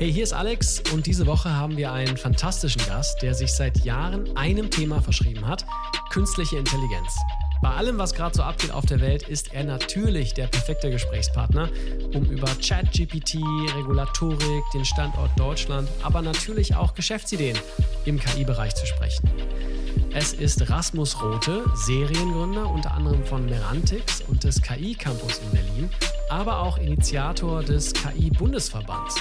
Hey, hier ist Alex und diese Woche haben wir einen fantastischen Gast, der sich seit Jahren einem Thema verschrieben hat, künstliche Intelligenz. Bei allem, was gerade so abgeht auf der Welt, ist er natürlich der perfekte Gesprächspartner, um über ChatGPT, Regulatorik, den Standort Deutschland, aber natürlich auch Geschäftsideen im KI-Bereich zu sprechen. Es ist Rasmus Rote, Seriengründer unter anderem von Merantix und des KI-Campus in Berlin, aber auch Initiator des KI-Bundesverbands.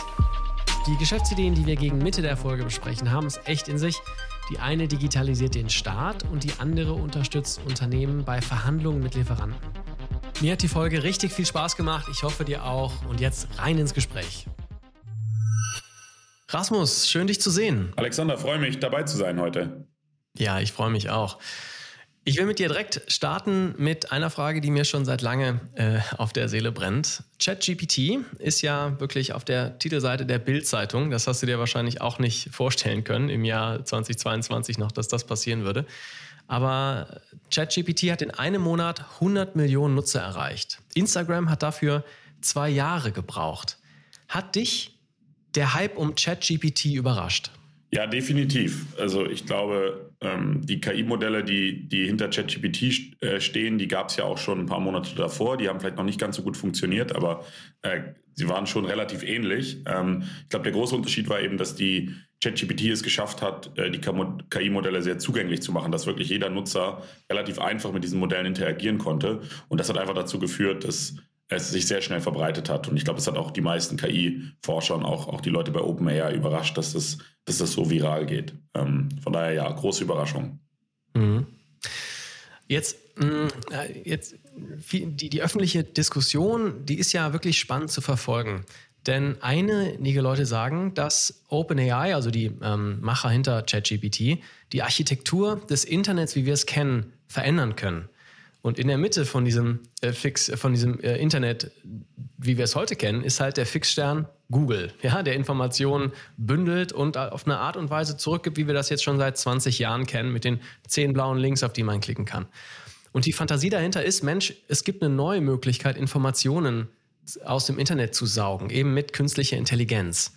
Die Geschäftsideen, die wir gegen Mitte der Folge besprechen, haben es echt in sich. Die eine digitalisiert den Staat und die andere unterstützt Unternehmen bei Verhandlungen mit Lieferanten. Mir hat die Folge richtig viel Spaß gemacht. Ich hoffe dir auch. Und jetzt rein ins Gespräch. Rasmus, schön dich zu sehen. Alexander, freue mich dabei zu sein heute. Ja, ich freue mich auch. Ich will mit dir direkt starten mit einer Frage, die mir schon seit lange äh, auf der Seele brennt. ChatGPT ist ja wirklich auf der Titelseite der Bild-Zeitung. Das hast du dir wahrscheinlich auch nicht vorstellen können im Jahr 2022 noch, dass das passieren würde. Aber ChatGPT hat in einem Monat 100 Millionen Nutzer erreicht. Instagram hat dafür zwei Jahre gebraucht. Hat dich der Hype um ChatGPT überrascht? Ja, definitiv. Also ich glaube, ähm, die KI-Modelle, die, die hinter ChatGPT äh, stehen, die gab es ja auch schon ein paar Monate davor. Die haben vielleicht noch nicht ganz so gut funktioniert, aber äh, sie waren schon relativ ähnlich. Ähm, ich glaube, der große Unterschied war eben, dass die ChatGPT es geschafft hat, äh, die KI-Modelle sehr zugänglich zu machen, dass wirklich jeder Nutzer relativ einfach mit diesen Modellen interagieren konnte. Und das hat einfach dazu geführt, dass es sich sehr schnell verbreitet hat. Und ich glaube, es hat auch die meisten KI-Forscher und auch, auch die Leute bei OpenAI überrascht, dass das, dass das so viral geht. Ähm, von daher ja, große Überraschung. Mhm. Jetzt, äh, jetzt die, die öffentliche Diskussion, die ist ja wirklich spannend zu verfolgen. Denn einige Leute sagen, dass OpenAI, also die ähm, Macher hinter ChatGPT, die Architektur des Internets, wie wir es kennen, verändern können. Und in der Mitte von diesem äh, Fix, von diesem äh, Internet, wie wir es heute kennen, ist halt der Fixstern Google, ja, der Informationen bündelt und auf eine Art und Weise zurückgibt, wie wir das jetzt schon seit 20 Jahren kennen, mit den zehn blauen Links, auf die man klicken kann. Und die Fantasie dahinter ist, Mensch, es gibt eine neue Möglichkeit, Informationen aus dem Internet zu saugen, eben mit künstlicher Intelligenz.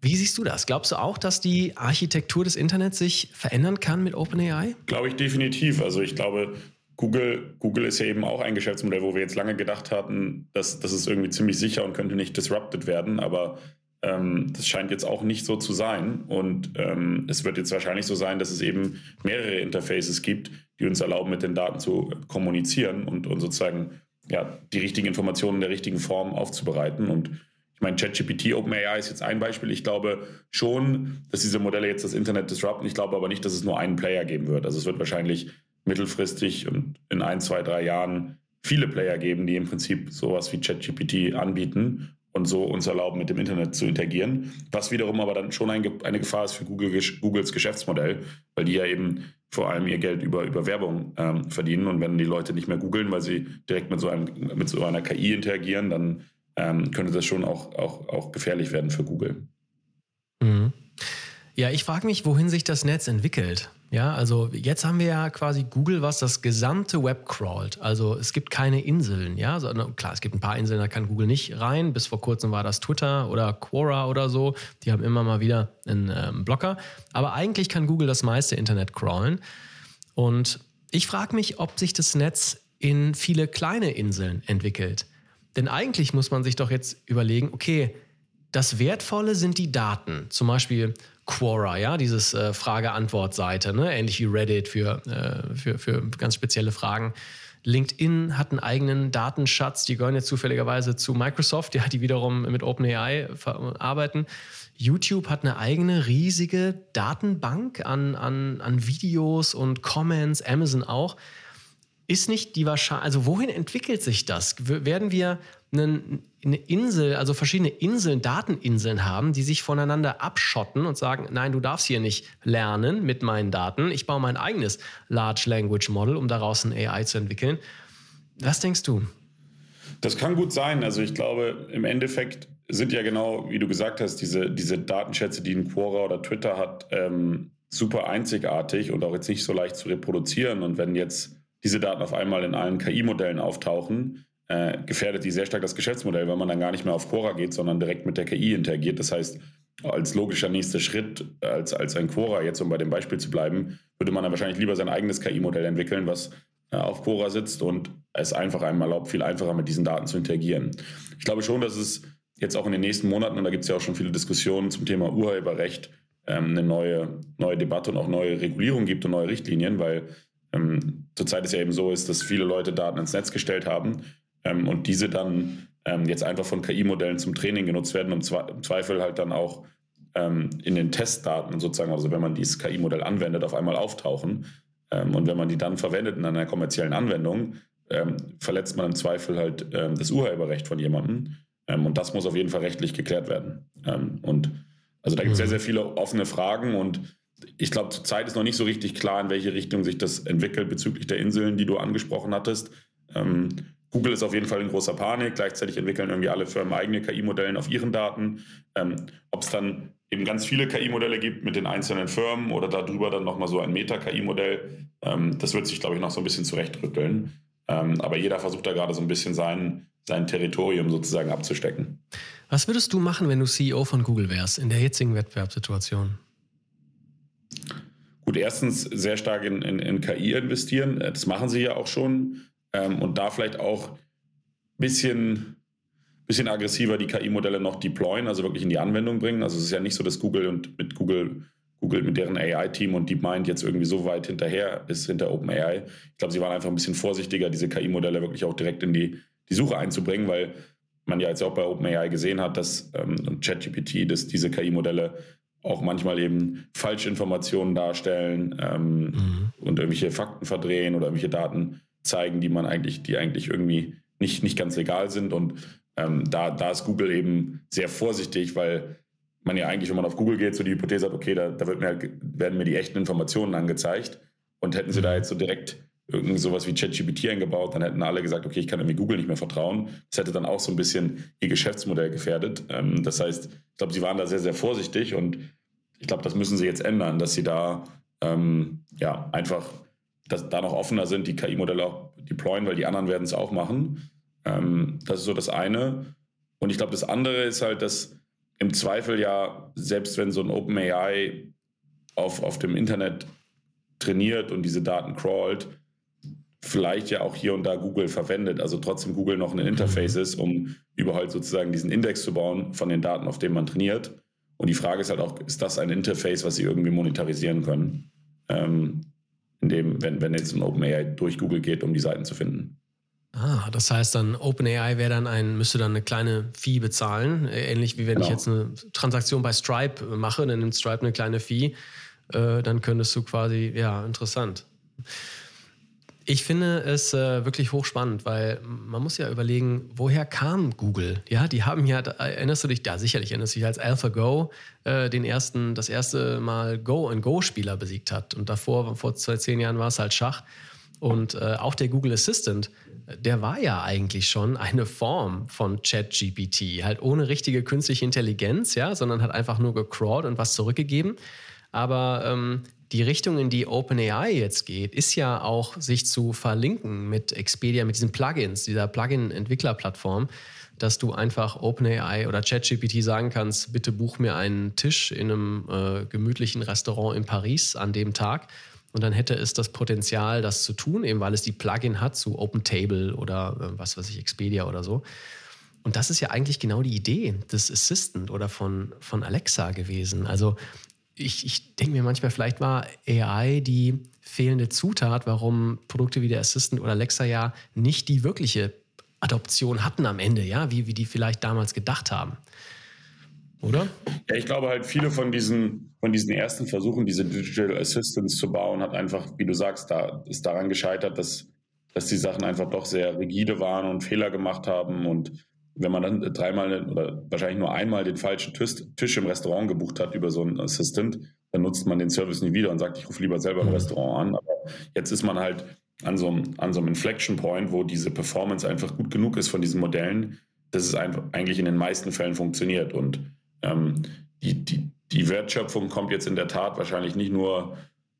Wie siehst du das? Glaubst du auch, dass die Architektur des Internets sich verändern kann mit OpenAI? Glaube ich definitiv. Also ich glaube, Google, Google ist ja eben auch ein Geschäftsmodell, wo wir jetzt lange gedacht hatten, dass das ist irgendwie ziemlich sicher und könnte nicht disrupted werden, aber ähm, das scheint jetzt auch nicht so zu sein. Und ähm, es wird jetzt wahrscheinlich so sein, dass es eben mehrere Interfaces gibt, die uns erlauben, mit den Daten zu kommunizieren und, und sozusagen ja, die richtigen Informationen in der richtigen Form aufzubereiten. Und ich meine, ChatGPT, OpenAI ist jetzt ein Beispiel. Ich glaube schon, dass diese Modelle jetzt das Internet disrupten. Ich glaube aber nicht, dass es nur einen Player geben wird. Also es wird wahrscheinlich mittelfristig und in ein, zwei, drei Jahren viele Player geben, die im Prinzip sowas wie ChatGPT anbieten und so uns erlauben, mit dem Internet zu interagieren. Was wiederum aber dann schon ein, eine Gefahr ist für Google, Googles Geschäftsmodell, weil die ja eben vor allem ihr Geld über, über Werbung ähm, verdienen. Und wenn die Leute nicht mehr googeln, weil sie direkt mit so, einem, mit so einer KI interagieren, dann ähm, könnte das schon auch, auch, auch gefährlich werden für Google. Mhm. Ja, ich frage mich, wohin sich das Netz entwickelt. Ja, also jetzt haben wir ja quasi Google, was das gesamte Web crawlt. Also es gibt keine Inseln, ja. Also, klar, es gibt ein paar Inseln, da kann Google nicht rein. Bis vor kurzem war das Twitter oder Quora oder so. Die haben immer mal wieder einen ähm, Blocker. Aber eigentlich kann Google das meiste Internet crawlen. Und ich frage mich, ob sich das Netz in viele kleine Inseln entwickelt. Denn eigentlich muss man sich doch jetzt überlegen, okay, das Wertvolle sind die Daten. Zum Beispiel Quora, ja, dieses äh, Frage-Antwort-Seite, ne? ähnlich wie Reddit für, äh, für, für ganz spezielle Fragen. LinkedIn hat einen eigenen Datenschatz, die gehören jetzt zufälligerweise zu Microsoft, ja, die wiederum mit OpenAI arbeiten. YouTube hat eine eigene riesige Datenbank an, an, an Videos und Comments, Amazon auch ist nicht die Wahrscheinlichkeit, also wohin entwickelt sich das? Werden wir eine Insel, also verschiedene Inseln, Dateninseln haben, die sich voneinander abschotten und sagen, nein, du darfst hier nicht lernen mit meinen Daten. Ich baue mein eigenes Large Language Model, um daraus ein AI zu entwickeln. Was denkst du? Das kann gut sein. Also ich glaube, im Endeffekt sind ja genau, wie du gesagt hast, diese, diese Datenschätze, die ein Quora oder Twitter hat, ähm, super einzigartig und auch jetzt nicht so leicht zu reproduzieren. Und wenn jetzt diese Daten auf einmal in allen KI-Modellen auftauchen, äh, gefährdet die sehr stark das Geschäftsmodell, weil man dann gar nicht mehr auf Quora geht, sondern direkt mit der KI interagiert. Das heißt, als logischer nächster Schritt, als, als ein Quora, jetzt um bei dem Beispiel zu bleiben, würde man dann wahrscheinlich lieber sein eigenes KI-Modell entwickeln, was äh, auf Quora sitzt und es einfach einmal erlaubt, viel einfacher mit diesen Daten zu interagieren. Ich glaube schon, dass es jetzt auch in den nächsten Monaten, und da gibt es ja auch schon viele Diskussionen zum Thema Urheberrecht, ähm, eine neue, neue Debatte und auch neue Regulierung gibt und neue Richtlinien, weil ähm, zurzeit es ja eben so ist, dass viele Leute Daten ins Netz gestellt haben ähm, und diese dann ähm, jetzt einfach von KI-Modellen zum Training genutzt werden und im Zweifel halt dann auch ähm, in den Testdaten sozusagen, also wenn man dieses KI-Modell anwendet, auf einmal auftauchen. Ähm, und wenn man die dann verwendet in einer kommerziellen Anwendung, ähm, verletzt man im Zweifel halt das Urheberrecht von jemandem. und das muss auf jeden Fall rechtlich geklärt werden. und also da gibt es sehr, mhm. sehr viele offene Fragen und ich glaube, zurzeit ist noch nicht so richtig klar, in welche Richtung sich das entwickelt bezüglich der Inseln, die du angesprochen hattest. Ähm, Google ist auf jeden Fall in großer Panik. Gleichzeitig entwickeln irgendwie alle Firmen eigene KI-Modelle auf ihren Daten. Ähm, Ob es dann eben ganz viele KI-Modelle gibt mit den einzelnen Firmen oder darüber dann nochmal so ein Meta-KI-Modell, ähm, das wird sich, glaube ich, noch so ein bisschen zurechtrütteln. Ähm, aber jeder versucht da gerade so ein bisschen sein, sein Territorium sozusagen abzustecken. Was würdest du machen, wenn du CEO von Google wärst in der jetzigen Wettbewerbssituation? Gut, erstens sehr stark in, in, in KI investieren. Äh, das machen sie ja auch schon. Ähm, und da vielleicht auch ein bisschen, bisschen aggressiver die KI-Modelle noch deployen, also wirklich in die Anwendung bringen. Also es ist ja nicht so, dass Google und mit Google, Google mit deren AI-Team und DeepMind jetzt irgendwie so weit hinterher ist, hinter OpenAI. Ich glaube, sie waren einfach ein bisschen vorsichtiger, diese KI-Modelle wirklich auch direkt in die, die Suche einzubringen, weil man ja jetzt auch bei OpenAI gesehen hat, dass ähm, ChatGPT, dass diese KI-Modelle auch manchmal eben Falschinformationen darstellen ähm, mhm. und irgendwelche Fakten verdrehen oder irgendwelche Daten zeigen, die man eigentlich, die eigentlich irgendwie nicht, nicht ganz legal sind. Und ähm, da, da ist Google eben sehr vorsichtig, weil man ja eigentlich, wenn man auf Google geht, so die Hypothese hat, okay, da, da wird mir halt, werden mir die echten Informationen angezeigt. Und hätten sie da mhm. jetzt so direkt irgend sowas wie ChatGPT eingebaut, dann hätten alle gesagt, okay, ich kann irgendwie Google nicht mehr vertrauen. Das hätte dann auch so ein bisschen ihr Geschäftsmodell gefährdet. Ähm, das heißt, ich glaube, sie waren da sehr, sehr vorsichtig und ich glaube, das müssen sie jetzt ändern, dass sie da ähm, ja einfach dass da noch offener sind, die KI-Modelle auch deployen, weil die anderen werden es auch machen. Ähm, das ist so das eine. Und ich glaube, das andere ist halt, dass im Zweifel ja, selbst wenn so ein OpenAI auf, auf dem Internet trainiert und diese Daten crawlt, vielleicht ja auch hier und da Google verwendet, also trotzdem Google noch ein Interface ist, um überhaupt sozusagen diesen Index zu bauen von den Daten, auf denen man trainiert. Und die Frage ist halt auch, ist das ein Interface, was sie irgendwie monetarisieren können? Ähm, indem, wenn, wenn jetzt ein OpenAI durch Google geht, um die Seiten zu finden. Ah, das heißt dann, OpenAI wäre dann ein, müsste dann eine kleine Fee bezahlen, ähnlich wie wenn genau. ich jetzt eine Transaktion bei Stripe mache, dann nimmt Stripe eine kleine Fee, äh, dann könntest du quasi, ja, interessant. Ich finde es äh, wirklich hochspannend, weil man muss ja überlegen, woher kam Google? Ja, die haben ja, erinnerst du dich, ja sicherlich erinnerst du dich, als AlphaGo äh, den ersten, das erste Mal Go und Go-Spieler besiegt hat. Und davor, vor zwei, zehn Jahren war es halt Schach. Und äh, auch der Google Assistant, der war ja eigentlich schon eine Form von ChatGPT, halt ohne richtige künstliche Intelligenz, ja, sondern hat einfach nur gecrawlt und was zurückgegeben. Aber ähm, die Richtung, in die OpenAI jetzt geht, ist ja auch, sich zu verlinken mit Expedia, mit diesen Plugins, dieser Plugin-Entwicklerplattform, dass du einfach OpenAI oder ChatGPT sagen kannst, bitte buch mir einen Tisch in einem äh, gemütlichen Restaurant in Paris an dem Tag. Und dann hätte es das Potenzial, das zu tun, eben weil es die Plugin hat zu OpenTable oder äh, was weiß ich, Expedia oder so. Und das ist ja eigentlich genau die Idee des Assistant oder von, von Alexa gewesen. Also ich, ich denke mir manchmal, vielleicht war AI die fehlende Zutat, warum Produkte wie der Assistant oder Alexa ja nicht die wirkliche Adoption hatten am Ende, ja, wie, wie die vielleicht damals gedacht haben. Oder? Ja, ich glaube halt, viele von diesen, von diesen ersten Versuchen, diese Digital Assistants zu bauen, hat einfach, wie du sagst, da ist daran gescheitert, dass, dass die Sachen einfach doch sehr rigide waren und Fehler gemacht haben und wenn man dann dreimal oder wahrscheinlich nur einmal den falschen Tisch, im Restaurant gebucht hat über so einen Assistant, dann nutzt man den Service nie wieder und sagt, ich rufe lieber selber im mhm. Restaurant an. Aber jetzt ist man halt an so, einem, an so einem Inflection Point, wo diese Performance einfach gut genug ist von diesen Modellen, dass es einfach eigentlich in den meisten Fällen funktioniert. Und ähm, die, die, die Wertschöpfung kommt jetzt in der Tat wahrscheinlich nicht nur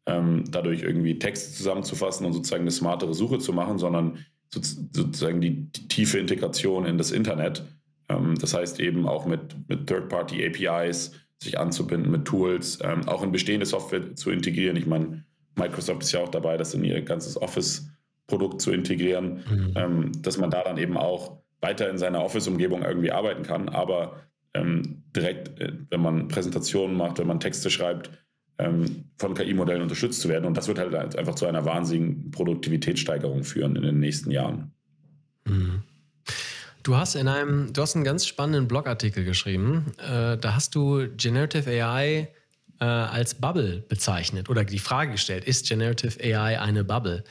ähm, dadurch irgendwie Texte zusammenzufassen und sozusagen eine smartere Suche zu machen, sondern sozusagen die, die tiefe Integration in das Internet. Ähm, das heißt eben auch mit, mit Third-Party-APIs sich anzubinden, mit Tools, ähm, auch in bestehende Software zu integrieren. Ich meine, Microsoft ist ja auch dabei, das in ihr ganzes Office-Produkt zu integrieren, mhm. ähm, dass man da dann eben auch weiter in seiner Office-Umgebung irgendwie arbeiten kann, aber ähm, direkt, äh, wenn man Präsentationen macht, wenn man Texte schreibt, von KI-Modellen unterstützt zu werden. Und das wird halt einfach zu einer wahnsinnigen Produktivitätssteigerung führen in den nächsten Jahren. Mhm. Du hast in einem, du hast einen ganz spannenden Blogartikel geschrieben. Äh, da hast du Generative AI äh, als Bubble bezeichnet oder die Frage gestellt: Ist Generative AI eine Bubble?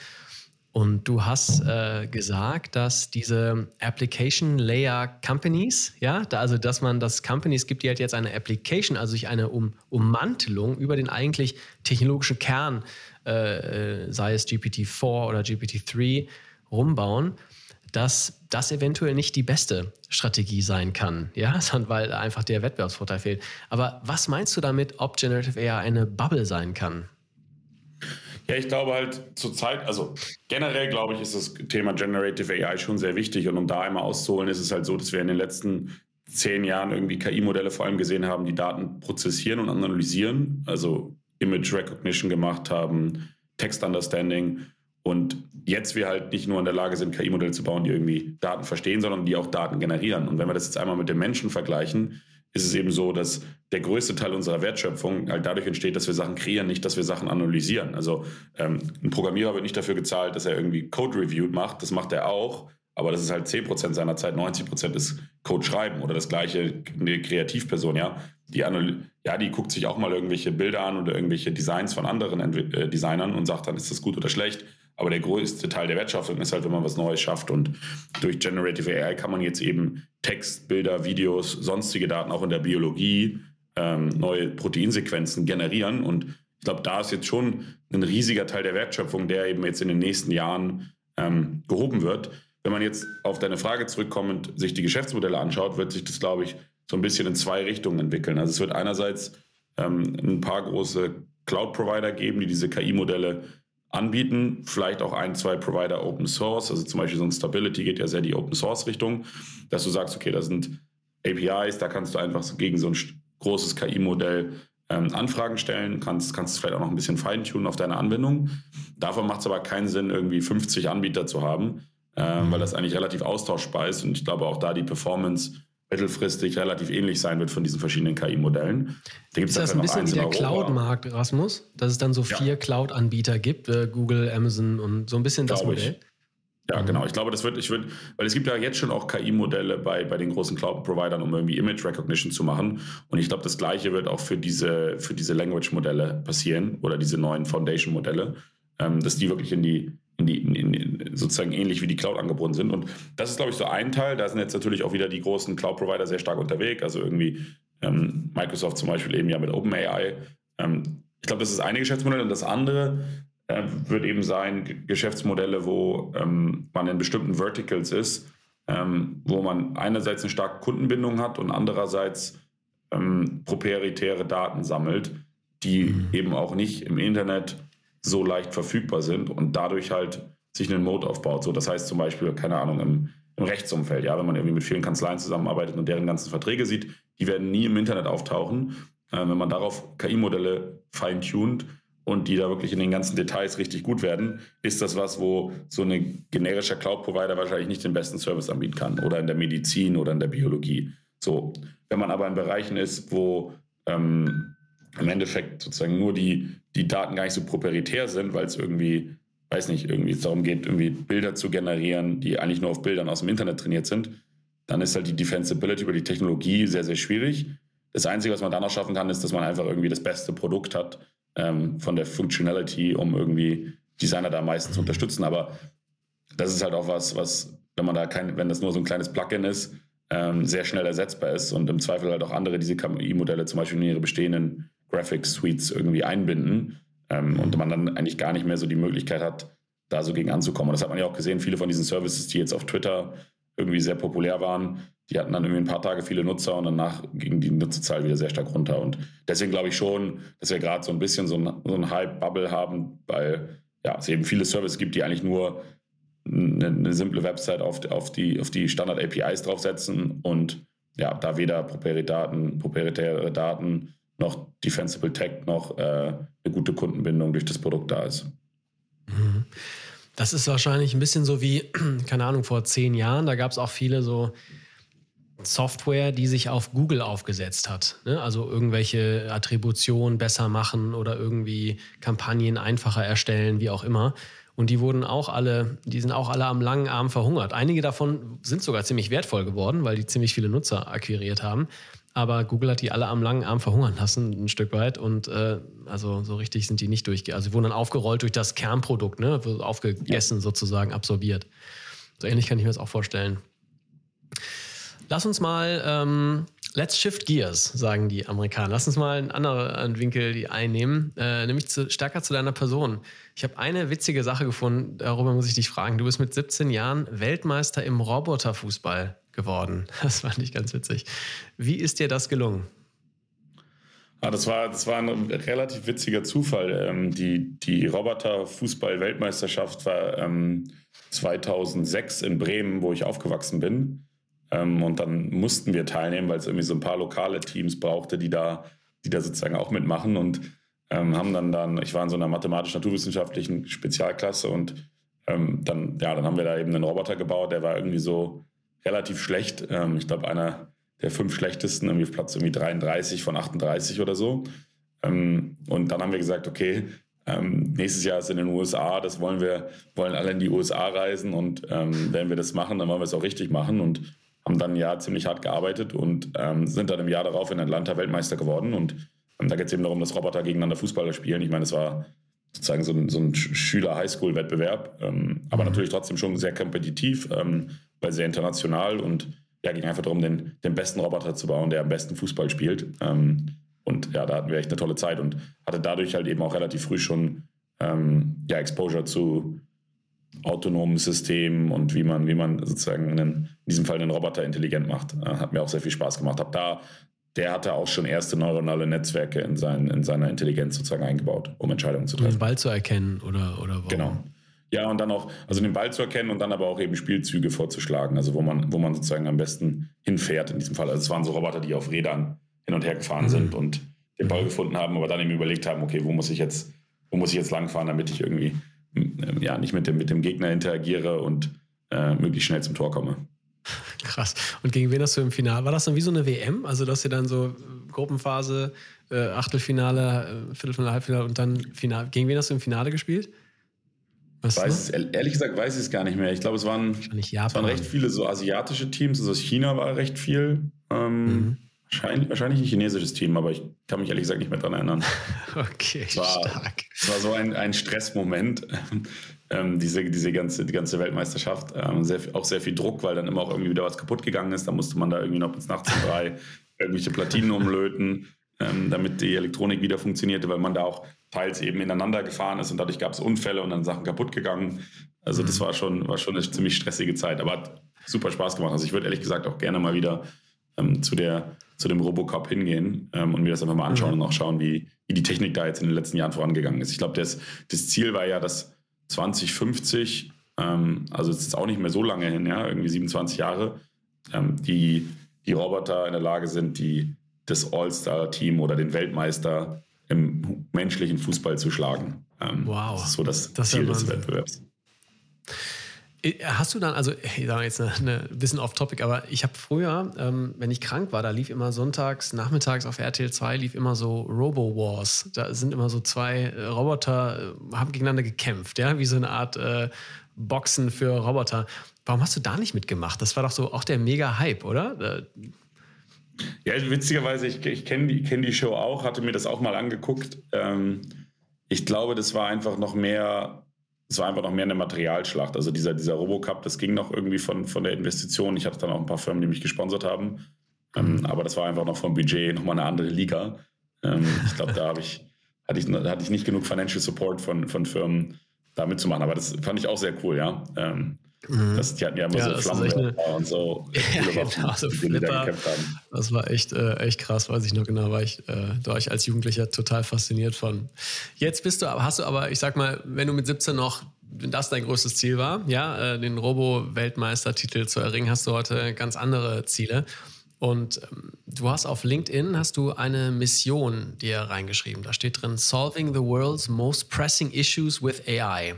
Und du hast äh, gesagt, dass diese Application Layer Companies, ja, da, also dass man das Companies gibt, die halt jetzt eine Application, also sich eine um, Ummantelung über den eigentlich technologischen Kern, äh, äh sei es GPT-4 oder GPT-3, rumbauen, dass das eventuell nicht die beste Strategie sein kann, ja, weil einfach der Wettbewerbsvorteil fehlt. Aber was meinst du damit, ob Generative AI eine Bubble sein kann? Ja, ich glaube halt zurzeit, also generell glaube ich, ist das Thema Generative AI schon sehr wichtig. Und um da einmal auszuholen, ist es halt so, dass wir in den letzten zehn Jahren irgendwie KI-Modelle vor allem gesehen haben, die Daten prozessieren und analysieren, also Image Recognition gemacht haben, Text Understanding. Und jetzt wir halt nicht nur in der Lage sind, KI-Modelle zu bauen, die irgendwie Daten verstehen, sondern die auch Daten generieren. Und wenn wir das jetzt einmal mit dem Menschen vergleichen, ist es eben so, dass der größte Teil unserer Wertschöpfung halt dadurch entsteht, dass wir Sachen kreieren, nicht, dass wir Sachen analysieren. Also ähm, ein Programmierer wird nicht dafür gezahlt, dass er irgendwie Code Review macht. Das macht er auch. Aber das ist halt 10% seiner Zeit, 90% ist Code schreiben oder das gleiche eine Kreativperson, ja. Die, ja, die guckt sich auch mal irgendwelche Bilder an oder irgendwelche Designs von anderen äh, Designern und sagt dann, ist das gut oder schlecht. Aber der größte Teil der Wertschöpfung ist halt, wenn man was Neues schafft. Und durch Generative AI kann man jetzt eben Text, Bilder, Videos, sonstige Daten auch in der Biologie, ähm, neue Proteinsequenzen generieren. Und ich glaube, da ist jetzt schon ein riesiger Teil der Wertschöpfung, der eben jetzt in den nächsten Jahren ähm, gehoben wird. Wenn man jetzt auf deine Frage zurückkommend sich die Geschäftsmodelle anschaut, wird sich das, glaube ich, so ein bisschen in zwei Richtungen entwickeln. Also es wird einerseits ähm, ein paar große Cloud-Provider geben, die diese KI-Modelle anbieten. Vielleicht auch ein, zwei Provider Open Source. Also zum Beispiel so ein Stability geht ja sehr die Open Source Richtung, dass du sagst, okay, da sind APIs, da kannst du einfach gegen so ein großes KI-Modell ähm, Anfragen stellen, kannst, kannst vielleicht auch noch ein bisschen feintunen auf deine Anwendung. Davon macht es aber keinen Sinn, irgendwie 50 Anbieter zu haben, äh, weil das eigentlich relativ austauschbar ist. Und ich glaube auch da die Performance mittelfristig relativ ähnlich sein wird von diesen verschiedenen KI-Modellen. Da ist das ein bisschen wie der Cloud-Markt, Rasmus? Dass es dann so vier ja. Cloud-Anbieter gibt, äh, Google, Amazon und so ein bisschen das Modell? Ich. Ja, mhm. genau. Ich glaube, das wird, ich würde, weil es gibt ja jetzt schon auch KI-Modelle bei, bei den großen Cloud-Providern, um irgendwie Image Recognition zu machen. Und ich glaube, das Gleiche wird auch für diese, für diese Language-Modelle passieren oder diese neuen Foundation-Modelle, ähm, dass die wirklich in die, in die, in, in, sozusagen ähnlich wie die Cloud angebunden sind. Und das ist, glaube ich, so ein Teil. Da sind jetzt natürlich auch wieder die großen Cloud-Provider sehr stark unterwegs. Also irgendwie ähm, Microsoft zum Beispiel eben ja mit OpenAI. Ähm, ich glaube, das ist eine Geschäftsmodell. Und das andere äh, wird eben sein Geschäftsmodelle, wo ähm, man in bestimmten Verticals ist, ähm, wo man einerseits eine starke Kundenbindung hat und andererseits ähm, proprietäre Daten sammelt, die mhm. eben auch nicht im Internet so leicht verfügbar sind und dadurch halt sich einen Mode aufbaut. So, das heißt zum Beispiel, keine Ahnung, im, im Rechtsumfeld, ja, wenn man irgendwie mit vielen Kanzleien zusammenarbeitet und deren ganzen Verträge sieht, die werden nie im Internet auftauchen. Äh, wenn man darauf KI-Modelle feintuned und die da wirklich in den ganzen Details richtig gut werden, ist das was, wo so ein generischer Cloud-Provider wahrscheinlich nicht den besten Service anbieten kann oder in der Medizin oder in der Biologie. So, wenn man aber in Bereichen ist, wo ähm, im Endeffekt sozusagen nur die, die Daten gar nicht so proprietär sind, weil es irgendwie, weiß nicht, irgendwie darum geht, irgendwie Bilder zu generieren, die eigentlich nur auf Bildern aus dem Internet trainiert sind, dann ist halt die Defensibility über die Technologie sehr, sehr schwierig. Das Einzige, was man dann noch schaffen kann, ist, dass man einfach irgendwie das beste Produkt hat ähm, von der Functionality, um irgendwie Designer da am meisten zu unterstützen. Aber das ist halt auch was, was, wenn man da kein, wenn das nur so ein kleines Plugin ist, ähm, sehr schnell ersetzbar ist und im Zweifel halt auch andere diese KI-Modelle zum Beispiel in ihre bestehenden Graphics Suites irgendwie einbinden ähm, und man dann eigentlich gar nicht mehr so die Möglichkeit hat, da so gegen anzukommen. Und das hat man ja auch gesehen, viele von diesen Services, die jetzt auf Twitter irgendwie sehr populär waren, die hatten dann irgendwie ein paar Tage viele Nutzer und danach ging die Nutzerzahl wieder sehr stark runter. Und deswegen glaube ich schon, dass wir gerade so ein bisschen so ein, so ein Hype-Bubble haben, weil ja, es eben viele Services gibt, die eigentlich nur eine, eine simple Website auf, auf die, auf die Standard-APIs draufsetzen und ja, da weder proprietäre Daten, proprietäre Daten noch Defensible Tech noch äh, eine gute Kundenbindung durch das Produkt da ist. Mhm. Das ist wahrscheinlich ein bisschen so wie, keine Ahnung, vor zehn Jahren, da gab es auch viele so Software, die sich auf Google aufgesetzt hat. Ne? Also irgendwelche Attributionen besser machen oder irgendwie Kampagnen einfacher erstellen, wie auch immer. Und die wurden auch alle, die sind auch alle am langen Arm verhungert. Einige davon sind sogar ziemlich wertvoll geworden, weil die ziemlich viele Nutzer akquiriert haben. Aber Google hat die alle am langen Arm verhungern lassen, ein Stück weit. Und äh, also so richtig sind die nicht durchge... Also sie wurden dann aufgerollt durch das Kernprodukt, ne? aufgegessen ja. sozusagen, absorbiert. So ähnlich kann ich mir das auch vorstellen. Lass uns mal, ähm, let's shift gears, sagen die Amerikaner. Lass uns mal einen anderen Winkel einnehmen, äh, nämlich zu, stärker zu deiner Person. Ich habe eine witzige Sache gefunden, darüber muss ich dich fragen. Du bist mit 17 Jahren Weltmeister im Roboterfußball geworden. Das fand ich ganz witzig. Wie ist dir das gelungen? Ah, das, war, das war ein relativ witziger Zufall. Ähm, die die Roboter-Fußball-Weltmeisterschaft war ähm, 2006 in Bremen, wo ich aufgewachsen bin. Ähm, und dann mussten wir teilnehmen, weil es irgendwie so ein paar lokale Teams brauchte, die da, die da sozusagen auch mitmachen. Und ähm, haben dann dann, ich war in so einer mathematisch-naturwissenschaftlichen Spezialklasse und ähm, dann, ja, dann haben wir da eben einen Roboter gebaut, der war irgendwie so relativ schlecht. Ähm, ich glaube, einer der fünf schlechtesten, irgendwie auf Platz irgendwie 33 von 38 oder so. Ähm, und dann haben wir gesagt, okay, ähm, nächstes Jahr ist in den USA, das wollen wir, wollen alle in die USA reisen und ähm, wenn wir das machen, dann wollen wir es auch richtig machen und haben dann ein Jahr ziemlich hart gearbeitet und ähm, sind dann im Jahr darauf in Atlanta Weltmeister geworden und ähm, da geht es eben darum, dass Roboter gegeneinander Fußballer spielen. Ich meine, es war sozusagen so ein, so ein Schüler-Highschool-Wettbewerb, ähm, aber mhm. natürlich trotzdem schon sehr kompetitiv, ähm, weil sehr international und ja, ging einfach darum, den, den besten Roboter zu bauen, der am besten Fußball spielt. Ähm, und ja, da hatten wir echt eine tolle Zeit und hatte dadurch halt eben auch relativ früh schon ähm, ja, Exposure zu autonomen Systemen und wie man, wie man sozusagen einen, in diesem Fall einen Roboter intelligent macht. Äh, hat mir auch sehr viel Spaß gemacht. Hab da der hatte auch schon erste neuronale Netzwerke in, sein, in seiner Intelligenz sozusagen eingebaut, um Entscheidungen zu treffen. Um den Ball zu erkennen oder, oder warum? Genau. Ja, und dann auch, also den Ball zu erkennen und dann aber auch eben Spielzüge vorzuschlagen, also wo man, wo man sozusagen am besten hinfährt in diesem Fall. Also es waren so Roboter, die auf Rädern hin und her gefahren mhm. sind und den Ball gefunden haben, aber dann eben überlegt haben, okay, wo muss ich jetzt, wo muss ich jetzt langfahren, damit ich irgendwie ja, nicht mit dem, mit dem Gegner interagiere und äh, möglichst schnell zum Tor komme. Krass. Und gegen wen hast du im Finale? War das dann wie so eine WM? Also, dass ihr dann so äh, Gruppenphase, äh, Achtelfinale, äh, Viertelfinale, Halbfinale und dann Finale. Gegen wen hast du im Finale gespielt? Was weiß, ehrlich gesagt weiß ich es gar nicht mehr. Ich glaube, es waren, es waren recht viele so asiatische Teams. Also aus China war recht viel. Ähm, mhm. wahrscheinlich, wahrscheinlich ein chinesisches Team, aber ich kann mich ehrlich gesagt nicht mehr daran erinnern. okay, es war, stark. Es war so ein, ein Stressmoment ähm, diese, diese ganze, die ganze Weltmeisterschaft. Ähm, sehr, auch sehr viel Druck, weil dann immer auch irgendwie wieder was kaputt gegangen ist. Da musste man da irgendwie noch bis nachts um drei irgendwelche Platinen umlöten, ähm, damit die Elektronik wieder funktionierte, weil man da auch teils eben ineinander gefahren ist und dadurch gab es Unfälle und dann Sachen kaputt gegangen. Also das mhm. war schon, war schon eine ziemlich stressige Zeit, aber hat super Spaß gemacht. Also ich würde ehrlich gesagt auch gerne mal wieder ähm, zu, der, zu dem Robocop hingehen ähm, und mir das einfach mal anschauen mhm. und auch schauen, wie, wie die Technik da jetzt in den letzten Jahren vorangegangen ist. Ich glaube, das, das Ziel war ja, dass 2050, ähm, also es ist auch nicht mehr so lange hin, ja, irgendwie 27 Jahre, ähm, die, die Roboter in der Lage sind, die, das All-Star-Team oder den Weltmeister im menschlichen Fußball zu schlagen. Ähm, wow. Das ist so das, das Ziel des Wettbewerbs. Äh, hast du dann, also ich sage jetzt ein bisschen off-topic, aber ich habe früher, ähm, wenn ich krank war, da lief immer sonntags, nachmittags auf RTL 2 lief immer so Robo-Wars. Da sind immer so zwei äh, Roboter, äh, haben gegeneinander gekämpft, ja, wie so eine Art äh, Boxen für Roboter. Warum hast du da nicht mitgemacht? Das war doch so auch der Mega-Hype, oder? Ja, witzigerweise, ich, ich kenne die, kenn die Show auch, hatte mir das auch mal angeguckt. Ähm, ich glaube, das war einfach noch mehr es war einfach noch mehr eine Materialschlacht. Also dieser, dieser Robocup, das ging noch irgendwie von, von der Investition. Ich hatte dann auch ein paar Firmen, die mich gesponsert haben. Ähm, mhm. aber das war einfach noch vom Budget nochmal eine andere Liga. Ähm, ich glaube, da ich, hatte ich, hatte ich nicht genug Financial Support von, von Firmen, da mitzumachen. Aber das fand ich auch sehr cool, ja. Ähm. Das, die hatten ja immer ja, so Flammen und so. Ja, genau, so Flipper. Das war echt, äh, echt krass, weiß ich noch genau, war ich, äh, da war ich als Jugendlicher total fasziniert von. Jetzt bist du, hast du aber, ich sag mal, wenn du mit 17 noch wenn das dein größtes Ziel war, ja, äh, den Robo-Weltmeistertitel zu erringen, hast du heute ganz andere Ziele. Und ähm, du hast auf LinkedIn hast du eine Mission dir reingeschrieben. Da steht drin Solving the world's most pressing issues with AI.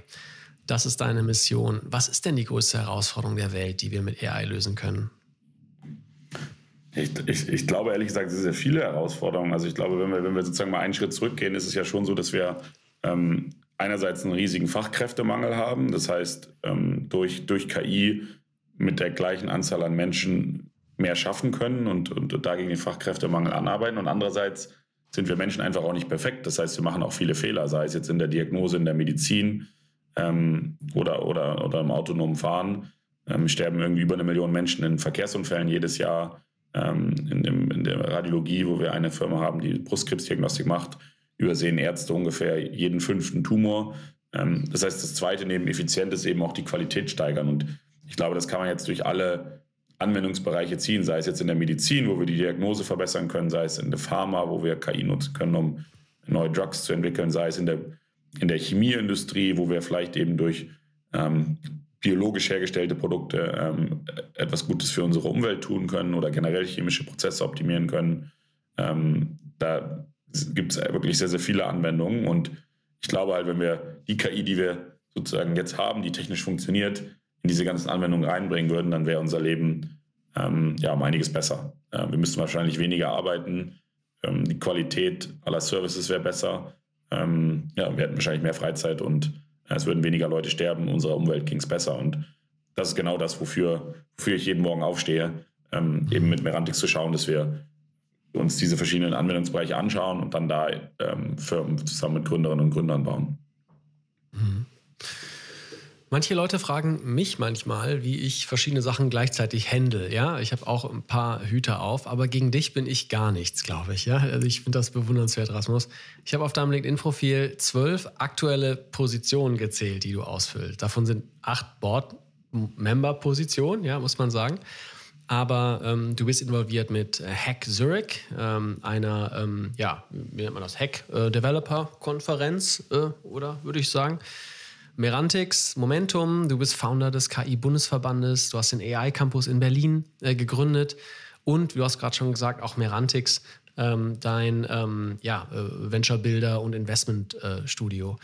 Das ist deine Mission. Was ist denn die größte Herausforderung der Welt, die wir mit AI lösen können? Ich, ich, ich, glaube ehrlich gesagt, es sind sehr viele Herausforderungen. Also ich glaube, wenn wir, wenn wir sozusagen mal einen Schritt zurückgehen, ist es ja schon so, dass wir ähm, einerseits einen riesigen Fachkräftemangel haben. Das heißt, ähm, durch, durch KI mit der gleichen Anzahl an Menschen mehr schaffen können und, und dagegen den Fachkräftemangel anarbeiten. Und andererseits sind wir Menschen einfach auch nicht perfekt. Das heißt, wir machen auch viele Fehler, sei es jetzt in der Diagnose, in der Medizin ähm, oder, oder, oder im autonomen Fahren. Ähm, sterben irgendwie über eine Million Menschen in Verkehrsunfällen jedes Jahr. Ähm, in, dem, in der Radiologie, wo wir eine Firma haben, die Brustkrebsdiagnostik macht, übersehen Ärzte ungefähr jeden fünften Tumor. Ähm, das heißt, das Zweite neben Effizienz ist eben auch die Qualität steigern. Und ich glaube, das kann man jetzt durch alle Anwendungsbereiche ziehen, sei es jetzt in der Medizin, wo wir die Diagnose verbessern können, sei es in der Pharma, wo wir KI nutzen können, um neue Drugs zu entwickeln, sei es in der, in der Chemieindustrie, wo wir vielleicht eben durch ähm, biologisch hergestellte Produkte ähm, etwas Gutes für unsere Umwelt tun können oder generell chemische Prozesse optimieren können. Ähm, da gibt es wirklich sehr, sehr viele Anwendungen und ich glaube halt, wenn wir die KI, die wir sozusagen jetzt haben, die technisch funktioniert, in diese ganzen Anwendungen reinbringen würden, dann wäre unser Leben ähm, ja um einiges besser. Äh, wir müssten wahrscheinlich weniger arbeiten, ähm, die Qualität aller Services wäre besser, ähm, ja, wir hätten wahrscheinlich mehr Freizeit und äh, es würden weniger Leute sterben, unserer Umwelt ging es besser. Und das ist genau das, wofür, wofür ich jeden Morgen aufstehe, ähm, eben mit Merantix zu schauen, dass wir uns diese verschiedenen Anwendungsbereiche anschauen und dann da ähm, Firmen zusammen mit Gründerinnen und Gründern bauen. Mhm. Manche Leute fragen mich manchmal, wie ich verschiedene Sachen gleichzeitig handle. Ja, ich habe auch ein paar Hüter auf, aber gegen dich bin ich gar nichts, glaube ich. Ja, also ich finde das bewundernswert, Rasmus. Ich habe auf deinem LinkedIn-Profil zwölf aktuelle Positionen gezählt, die du ausfüllst. Davon sind acht Board-Member-Positionen, ja, muss man sagen. Aber ähm, du bist involviert mit Hack Zurich, ähm, einer, ähm, ja, wie nennt man das, Hack-Developer-Konferenz, äh, oder würde ich sagen. Merantix, Momentum, du bist Founder des KI-Bundesverbandes, du hast den AI-Campus in Berlin äh, gegründet und du hast gerade schon gesagt, auch Merantix, ähm, dein ähm, ja, äh, Venture-Builder und Investment-Studio.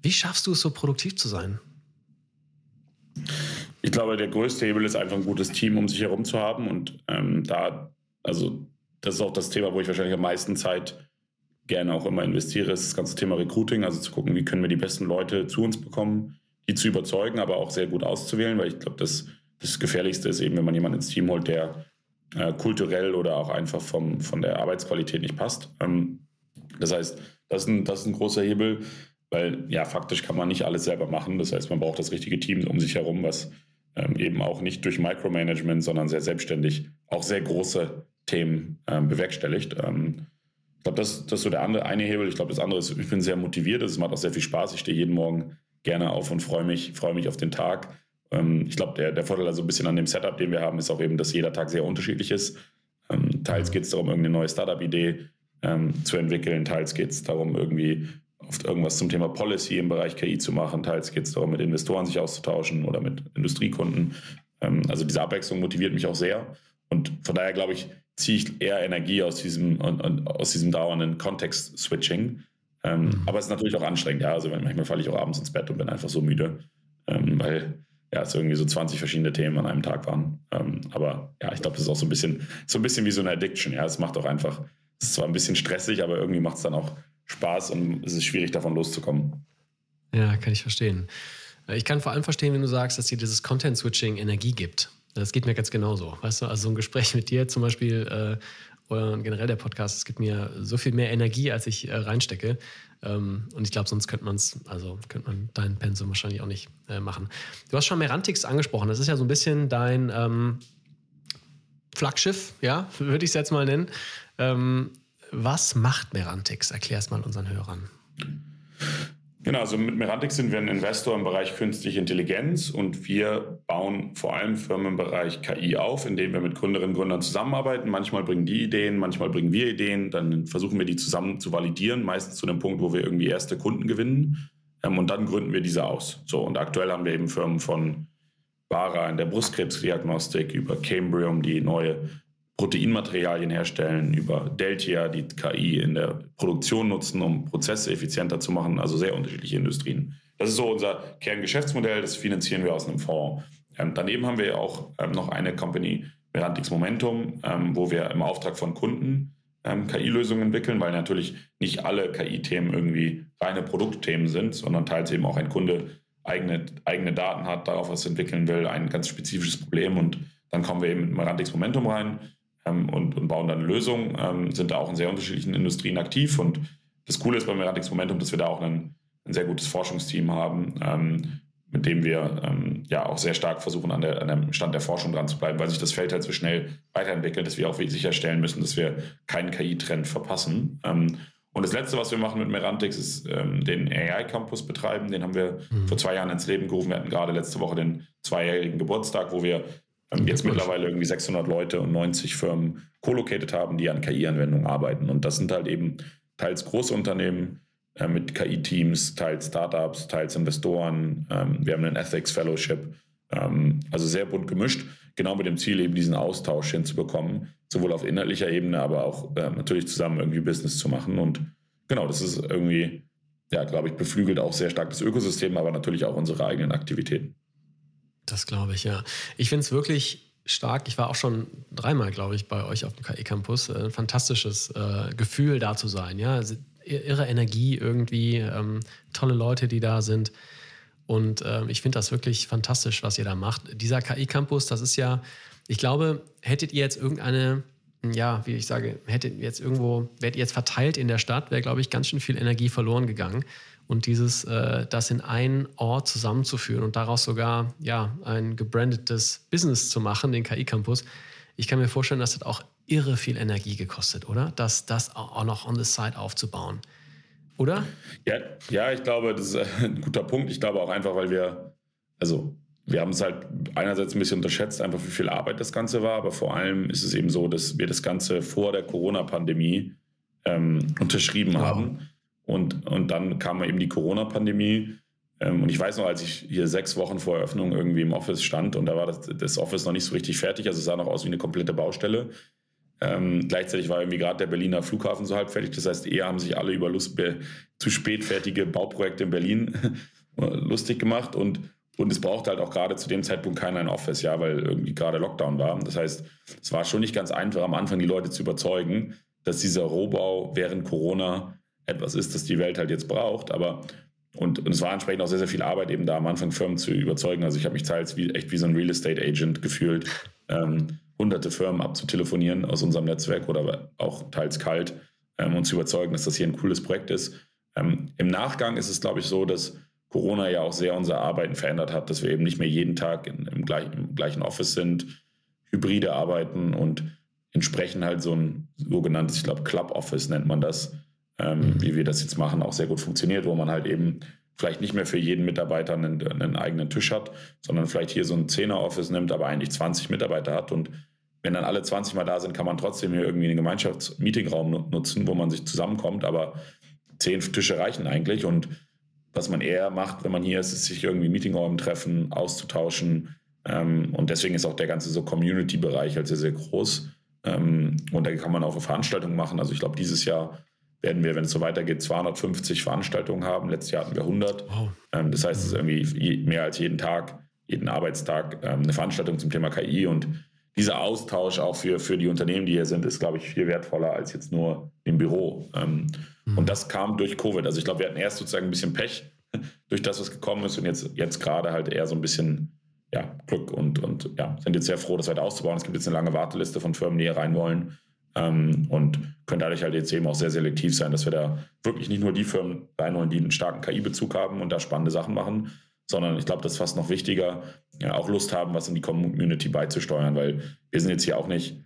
Wie schaffst du es, so produktiv zu sein? Ich glaube, der größte Hebel ist einfach ein gutes Team um sich herum zu haben und ähm, da, also das ist auch das Thema, wo ich wahrscheinlich am meisten Zeit gerne auch immer investiere, ist das ganze Thema Recruiting, also zu gucken, wie können wir die besten Leute zu uns bekommen, die zu überzeugen, aber auch sehr gut auszuwählen, weil ich glaube, das, das Gefährlichste ist eben, wenn man jemanden ins Team holt, der äh, kulturell oder auch einfach vom, von der Arbeitsqualität nicht passt. Ähm, das heißt, das ist, ein, das ist ein großer Hebel, weil ja, faktisch kann man nicht alles selber machen. Das heißt, man braucht das richtige Team um sich herum, was ähm, eben auch nicht durch Micromanagement, sondern sehr selbstständig auch sehr große Themen ähm, bewerkstelligt. Ähm, ich glaube, das, das ist so der andere eine Hebel. Ich glaube, das andere ist, ich bin sehr motiviert. Es macht auch sehr viel Spaß. Ich stehe jeden Morgen gerne auf und freue mich, freue mich auf den Tag. Ähm, ich glaube, der, der Vorteil also ein bisschen an dem Setup, den wir haben, ist auch eben, dass jeder Tag sehr unterschiedlich ist. Ähm, teils geht es darum, irgendeine neue Startup-Idee ähm, zu entwickeln. Teils geht es darum, irgendwie oft irgendwas zum Thema Policy im Bereich KI zu machen. Teils geht es darum, mit Investoren sich auszutauschen oder mit Industriekunden. Ähm, also diese Abwechslung motiviert mich auch sehr. Und von daher glaube ich, ziehe ich eher Energie aus diesem, und, und aus diesem dauernden Kontext-Switching. Ähm, mhm. Aber es ist natürlich auch anstrengend, ja. Also manchmal falle ich auch abends ins Bett und bin einfach so müde, ähm, weil ja, es irgendwie so 20 verschiedene Themen an einem Tag waren. Ähm, aber ja, ich glaube, das ist auch so ein bisschen, so ein bisschen wie so eine Addiction. Ja, es macht auch einfach, es ist zwar ein bisschen stressig, aber irgendwie macht es dann auch Spaß und es ist schwierig, davon loszukommen. Ja, kann ich verstehen. Ich kann vor allem verstehen, wenn du sagst, dass dir dieses Content-Switching Energie gibt. Das geht mir ganz genauso. Weißt du, also so ein Gespräch mit dir zum Beispiel äh, oder generell der Podcast, es gibt mir so viel mehr Energie, als ich äh, reinstecke. Ähm, und ich glaube, sonst könnte man es, also könnte man deinen Pensum wahrscheinlich auch nicht äh, machen. Du hast schon Merantix angesprochen. Das ist ja so ein bisschen dein ähm, Flaggschiff, ja, würde ich es jetzt mal nennen. Ähm, was macht Merantix? Erklär es mal unseren Hörern. Genau, also mit Merantix sind wir ein Investor im Bereich künstliche Intelligenz und wir bauen vor allem Firmen im Bereich KI auf, indem wir mit Gründerinnen und Gründern zusammenarbeiten. Manchmal bringen die Ideen, manchmal bringen wir Ideen, dann versuchen wir die zusammen zu validieren, meistens zu dem Punkt, wo wir irgendwie erste Kunden gewinnen. Ähm, und dann gründen wir diese aus. So, und aktuell haben wir eben Firmen von Bara in der Brustkrebsdiagnostik über Cambrium, die neue Proteinmaterialien herstellen, über Deltia, die KI in der Produktion nutzen, um Prozesse effizienter zu machen, also sehr unterschiedliche Industrien. Das ist so unser Kerngeschäftsmodell, das finanzieren wir aus einem Fonds. Ähm, daneben haben wir auch ähm, noch eine Company, Merantix Momentum, ähm, wo wir im Auftrag von Kunden ähm, KI-Lösungen entwickeln, weil natürlich nicht alle KI-Themen irgendwie reine Produktthemen sind, sondern teils eben auch ein Kunde eigene, eigene Daten hat, darauf was entwickeln will, ein ganz spezifisches Problem und dann kommen wir eben mit Merantix Momentum rein ähm, und, und, bauen dann eine Lösung, ähm, sind da auch in sehr unterschiedlichen Industrien aktiv und das Coole ist bei Merantix Momentum, dass wir da auch ein, ein sehr gutes Forschungsteam haben, ähm, mit dem wir ähm, ja auch sehr stark versuchen, an, der, an dem Stand der Forschung dran zu bleiben, weil sich das Feld halt so schnell weiterentwickelt, dass wir auch sicherstellen müssen, dass wir keinen KI-Trend verpassen. Ähm, und das Letzte, was wir machen mit Merantix, ist ähm, den AI-Campus betreiben. Den haben wir mhm. vor zwei Jahren ins Leben gerufen. Wir hatten gerade letzte Woche den zweijährigen Geburtstag, wo wir jetzt mittlerweile irgendwie 600 Leute und 90 Firmen co-located haben, die an KI-Anwendungen arbeiten. Und das sind halt eben teils große Unternehmen äh, mit KI-Teams, teils Startups, teils Investoren. Ähm, wir haben einen Ethics Fellowship. Ähm, also sehr bunt gemischt, genau mit dem Ziel, eben diesen Austausch hinzubekommen, sowohl auf inhaltlicher Ebene, aber auch äh, natürlich zusammen irgendwie Business zu machen. Und genau, das ist irgendwie, ja, glaube ich, beflügelt auch sehr stark das Ökosystem, aber natürlich auch unsere eigenen Aktivitäten. Das glaube ich, ja. Ich finde es wirklich stark. Ich war auch schon dreimal, glaube ich, bei euch auf dem KI-Campus. Ein fantastisches äh, Gefühl, da zu sein. Ja, irre Energie irgendwie, ähm, tolle Leute, die da sind. Und äh, ich finde das wirklich fantastisch, was ihr da macht. Dieser KI-Campus, das ist ja, ich glaube, hättet ihr jetzt irgendeine, ja, wie ich sage, hättet ihr jetzt irgendwo, wärt ihr jetzt verteilt in der Stadt, wäre, glaube ich, ganz schön viel Energie verloren gegangen. Und dieses, äh, das in einen Ort zusammenzuführen und daraus sogar ja, ein gebrandetes Business zu machen, den KI-Campus, ich kann mir vorstellen, dass das auch irre viel Energie gekostet, oder? Das, das auch noch on the side aufzubauen. Oder? Ja, ja, ich glaube, das ist ein guter Punkt. Ich glaube auch einfach, weil wir, also wir haben es halt einerseits ein bisschen unterschätzt, einfach wie viel Arbeit das Ganze war, aber vor allem ist es eben so, dass wir das Ganze vor der Corona-Pandemie ähm, unterschrieben wow. haben. Und, und dann kam eben die Corona-Pandemie. Ähm, und ich weiß noch, als ich hier sechs Wochen vor Eröffnung irgendwie im Office stand und da war das, das Office noch nicht so richtig fertig, also es sah noch aus wie eine komplette Baustelle. Ähm, gleichzeitig war irgendwie gerade der Berliner Flughafen so halb fertig. Das heißt, eher haben sich alle über Lust, zu spät fertige Bauprojekte in Berlin lustig gemacht und und es brauchte halt auch gerade zu dem Zeitpunkt keiner ein Office, ja, weil irgendwie gerade Lockdown war. Das heißt, es war schon nicht ganz einfach, am Anfang die Leute zu überzeugen, dass dieser Rohbau während Corona etwas ist, das die Welt halt jetzt braucht. Aber und, und es war entsprechend auch sehr, sehr viel Arbeit, eben da am Anfang Firmen zu überzeugen. Also ich habe mich teils wie, echt wie so ein Real Estate Agent gefühlt. Ähm, hunderte Firmen abzutelefonieren aus unserem Netzwerk oder auch teils kalt ähm, und zu überzeugen, dass das hier ein cooles Projekt ist. Ähm, Im Nachgang ist es, glaube ich, so, dass Corona ja auch sehr unser Arbeiten verändert hat, dass wir eben nicht mehr jeden Tag in, im, gleich, im gleichen Office sind, hybride arbeiten und entsprechend halt so ein sogenanntes, ich glaube, Club Office nennt man das, ähm, mhm. wie wir das jetzt machen, auch sehr gut funktioniert, wo man halt eben vielleicht nicht mehr für jeden Mitarbeiter einen, einen eigenen Tisch hat, sondern vielleicht hier so ein Zehner-Office nimmt, aber eigentlich 20 Mitarbeiter hat. Und wenn dann alle 20 mal da sind, kann man trotzdem hier irgendwie einen Gemeinschaftsmeetingraum nutzen, wo man sich zusammenkommt. Aber zehn Tische reichen eigentlich. Und was man eher macht, wenn man hier ist, ist sich irgendwie Meetingräumen treffen, auszutauschen. Ähm, und deswegen ist auch der ganze so Community-Bereich halt sehr, sehr groß. Ähm, und da kann man auch Veranstaltungen machen. Also ich glaube, dieses Jahr werden wir, wenn es so weitergeht, 250 Veranstaltungen haben. Letztes Jahr hatten wir 100. Wow. Ähm, das heißt, es ist irgendwie mehr als jeden Tag, jeden Arbeitstag ähm, eine Veranstaltung zum Thema KI. Und dieser Austausch auch für, für die Unternehmen, die hier sind, ist, glaube ich, viel wertvoller als jetzt nur im Büro. Ähm, mhm. Und das kam durch Covid. Also ich glaube, wir hatten erst sozusagen ein bisschen Pech durch das, was gekommen ist und jetzt, jetzt gerade halt eher so ein bisschen ja, Glück und, und ja, sind jetzt sehr froh, das weiter auszubauen. Es gibt jetzt eine lange Warteliste von Firmen, die hier rein wollen ähm, und können dadurch halt jetzt eben auch sehr selektiv sein, dass wir da wirklich nicht nur die Firmen reinholen, die einen starken KI-Bezug haben und da spannende Sachen machen, sondern ich glaube, das ist fast noch wichtiger, ja, auch Lust haben, was in die Community beizusteuern, weil wir sind jetzt hier auch nicht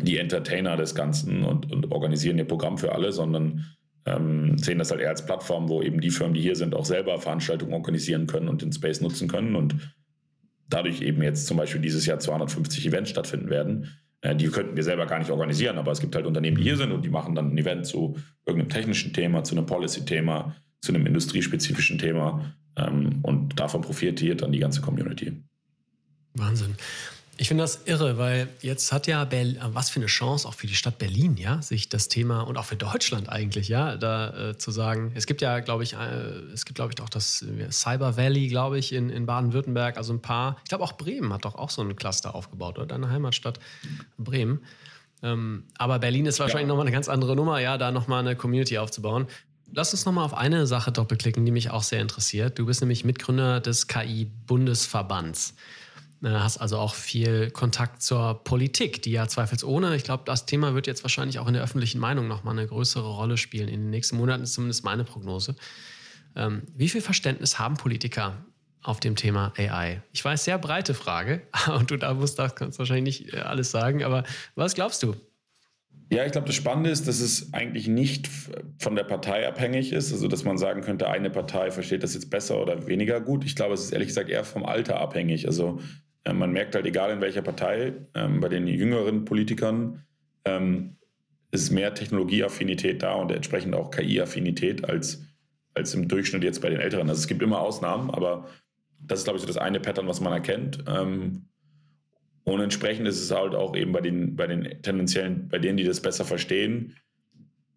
die Entertainer des Ganzen und, und organisieren ihr Programm für alle, sondern ähm, sehen das halt eher als Plattform, wo eben die Firmen, die hier sind, auch selber Veranstaltungen organisieren können und den Space nutzen können und dadurch eben jetzt zum Beispiel dieses Jahr 250 Events stattfinden werden. Äh, die könnten wir selber gar nicht organisieren, aber es gibt halt Unternehmen, die hier sind und die machen dann ein Event zu irgendeinem technischen Thema, zu einem Policy-Thema, zu einem industriespezifischen Thema. Ähm, und davon profitiert dann die ganze Community. Wahnsinn. Ich finde das irre, weil jetzt hat ja Berlin, was für eine Chance auch für die Stadt Berlin, ja, sich das Thema und auch für Deutschland eigentlich, ja, da äh, zu sagen. Es gibt ja, glaube ich, äh, es gibt, glaube ich, auch das Cyber Valley, glaube ich, in, in Baden-Württemberg. Also ein paar, ich glaube auch Bremen hat doch auch so ein Cluster aufgebaut, oder? Deine Heimatstadt Bremen. Ähm, aber Berlin ist wahrscheinlich ja. nochmal eine ganz andere Nummer, ja, da nochmal eine Community aufzubauen. Lass uns nochmal auf eine Sache doppelklicken, die mich auch sehr interessiert. Du bist nämlich Mitgründer des KI-Bundesverbands. Äh, hast also auch viel Kontakt zur Politik, die ja zweifelsohne, ich glaube, das Thema wird jetzt wahrscheinlich auch in der öffentlichen Meinung nochmal eine größere Rolle spielen. In den nächsten Monaten ist zumindest meine Prognose. Ähm, wie viel Verständnis haben Politiker auf dem Thema AI? Ich weiß, sehr breite Frage und du da musst, kannst wahrscheinlich nicht äh, alles sagen, aber was glaubst du? Ja, ich glaube, das Spannende ist, dass es eigentlich nicht von der Partei abhängig ist, also dass man sagen könnte, eine Partei versteht das jetzt besser oder weniger gut. Ich glaube, es ist ehrlich gesagt eher vom Alter abhängig. Also äh, man merkt halt, egal in welcher Partei, ähm, bei den jüngeren Politikern ähm, ist mehr Technologieaffinität da und entsprechend auch KI-Affinität als, als im Durchschnitt jetzt bei den Älteren. Also es gibt immer Ausnahmen, aber das ist, glaube ich, so das eine Pattern, was man erkennt. Ähm, und entsprechend ist es halt auch eben bei den, bei den tendenziellen, bei denen, die das besser verstehen,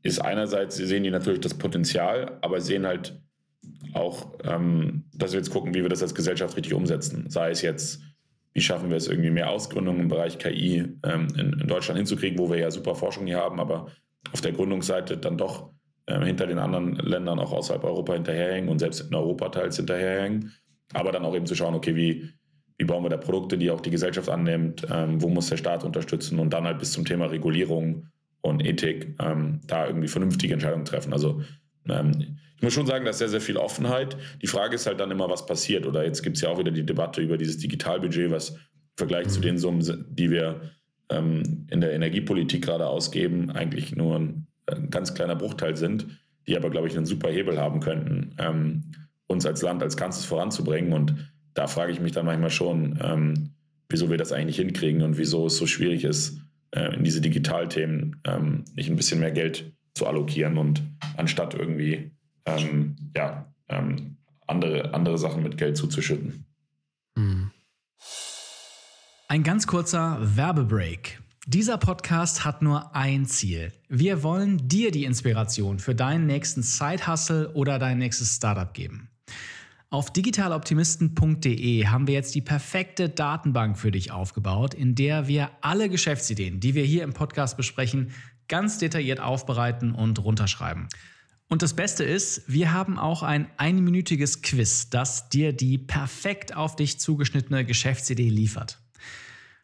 ist einerseits, sie sehen die natürlich das Potenzial, aber sehen halt auch, ähm, dass wir jetzt gucken, wie wir das als Gesellschaft richtig umsetzen. Sei es jetzt wie schaffen wir es irgendwie mehr Ausgründungen im Bereich KI ähm, in, in, Deutschland hinzukriegen, wo wir ja super Forschung hier haben, aber auf der Gründungsseite dann doch ähm, hinter den anderen Ländern auch außerhalb Europa hinterherhängen und selbst in Europa teils hinterherhängen. Aber dann auch eben zu schauen, okay, wie, wie bauen wir da Produkte, die auch die Gesellschaft annimmt, ähm, wo muss der Staat unterstützen und dann halt bis zum Thema Regulierung und Ethik ähm, da irgendwie vernünftige Entscheidungen treffen. Also ähm, ich muss schon sagen, da ist sehr, sehr viel Offenheit. Die Frage ist halt dann immer, was passiert. Oder jetzt gibt es ja auch wieder die Debatte über dieses Digitalbudget, was im Vergleich zu den Summen, die wir ähm, in der Energiepolitik gerade ausgeben, eigentlich nur ein, ein, ganz kleiner Bruchteil sind, die aber, glaube ich, einen super Hebel haben könnten, ähm, uns als Land, als Ganzes voranzubringen. Und da frage ich mich dann manchmal schon, ähm, wieso wir das eigentlich hinkriegen und wieso es so schwierig ist, äh, in diese Digitalthemen ähm, nicht ein bisschen mehr Geld zu allokieren und anstatt irgendwie ähm, ja, ähm, andere, andere Sachen mit Geld zuzuschütten. Hm. Ein ganz kurzer Werbebreak. Dieser Podcast hat nur ein Ziel. Wir wollen dir die Inspiration für deinen nächsten Side-Hustle oder dein nächstes Startup geben. Auf digitaloptimisten.de haben wir jetzt die perfekte Datenbank für dich aufgebaut, in der wir alle Geschäftsideen, die wir hier im Podcast besprechen, ganz detailliert aufbereiten und runterschreiben. Und das Beste ist, wir haben auch ein einminütiges Quiz, das dir die perfekt auf dich zugeschnittene Geschäftsidee liefert.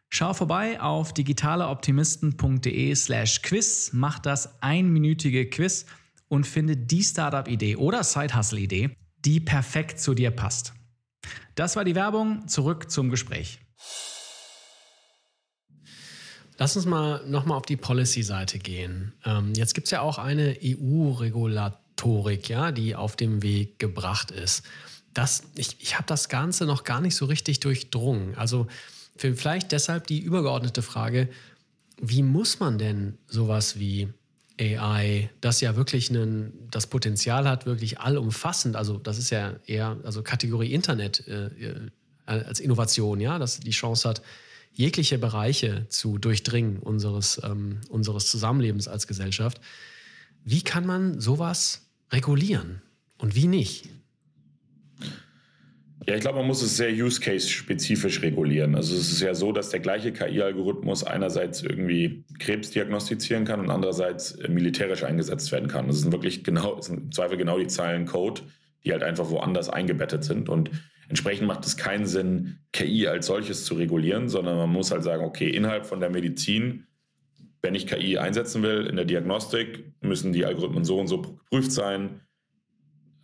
Schau vorbei auf digitaleoptimisten.de slash quiz, mach das einminütige Quiz und finde die Startup-Idee oder Side-Hustle-Idee, die perfekt zu dir passt. Das war die Werbung, zurück zum Gespräch. Lass uns mal nochmal auf die Policy-Seite gehen. Ähm, jetzt gibt es ja auch eine EU-Regulatorik, ja, die auf dem Weg gebracht ist. Das, ich ich habe das Ganze noch gar nicht so richtig durchdrungen. Also vielleicht deshalb die übergeordnete Frage, wie muss man denn sowas wie AI, das ja wirklich einen, das Potenzial hat, wirklich allumfassend, also das ist ja eher, also Kategorie Internet äh, äh als Innovation, ja, dass die Chance hat, jegliche Bereiche zu durchdringen unseres, ähm, unseres Zusammenlebens als Gesellschaft. Wie kann man sowas regulieren und wie nicht? Ja, ich glaube, man muss es sehr use-case-spezifisch regulieren. Also es ist ja so, dass der gleiche KI-Algorithmus einerseits irgendwie Krebs diagnostizieren kann und andererseits äh, militärisch eingesetzt werden kann. Das sind wirklich genau, sind im Zweifel genau die Zeilen Code, die halt einfach woanders eingebettet sind. Und Entsprechend macht es keinen Sinn, KI als solches zu regulieren, sondern man muss halt sagen, okay, innerhalb von der Medizin, wenn ich KI einsetzen will in der Diagnostik, müssen die Algorithmen so und so geprüft sein.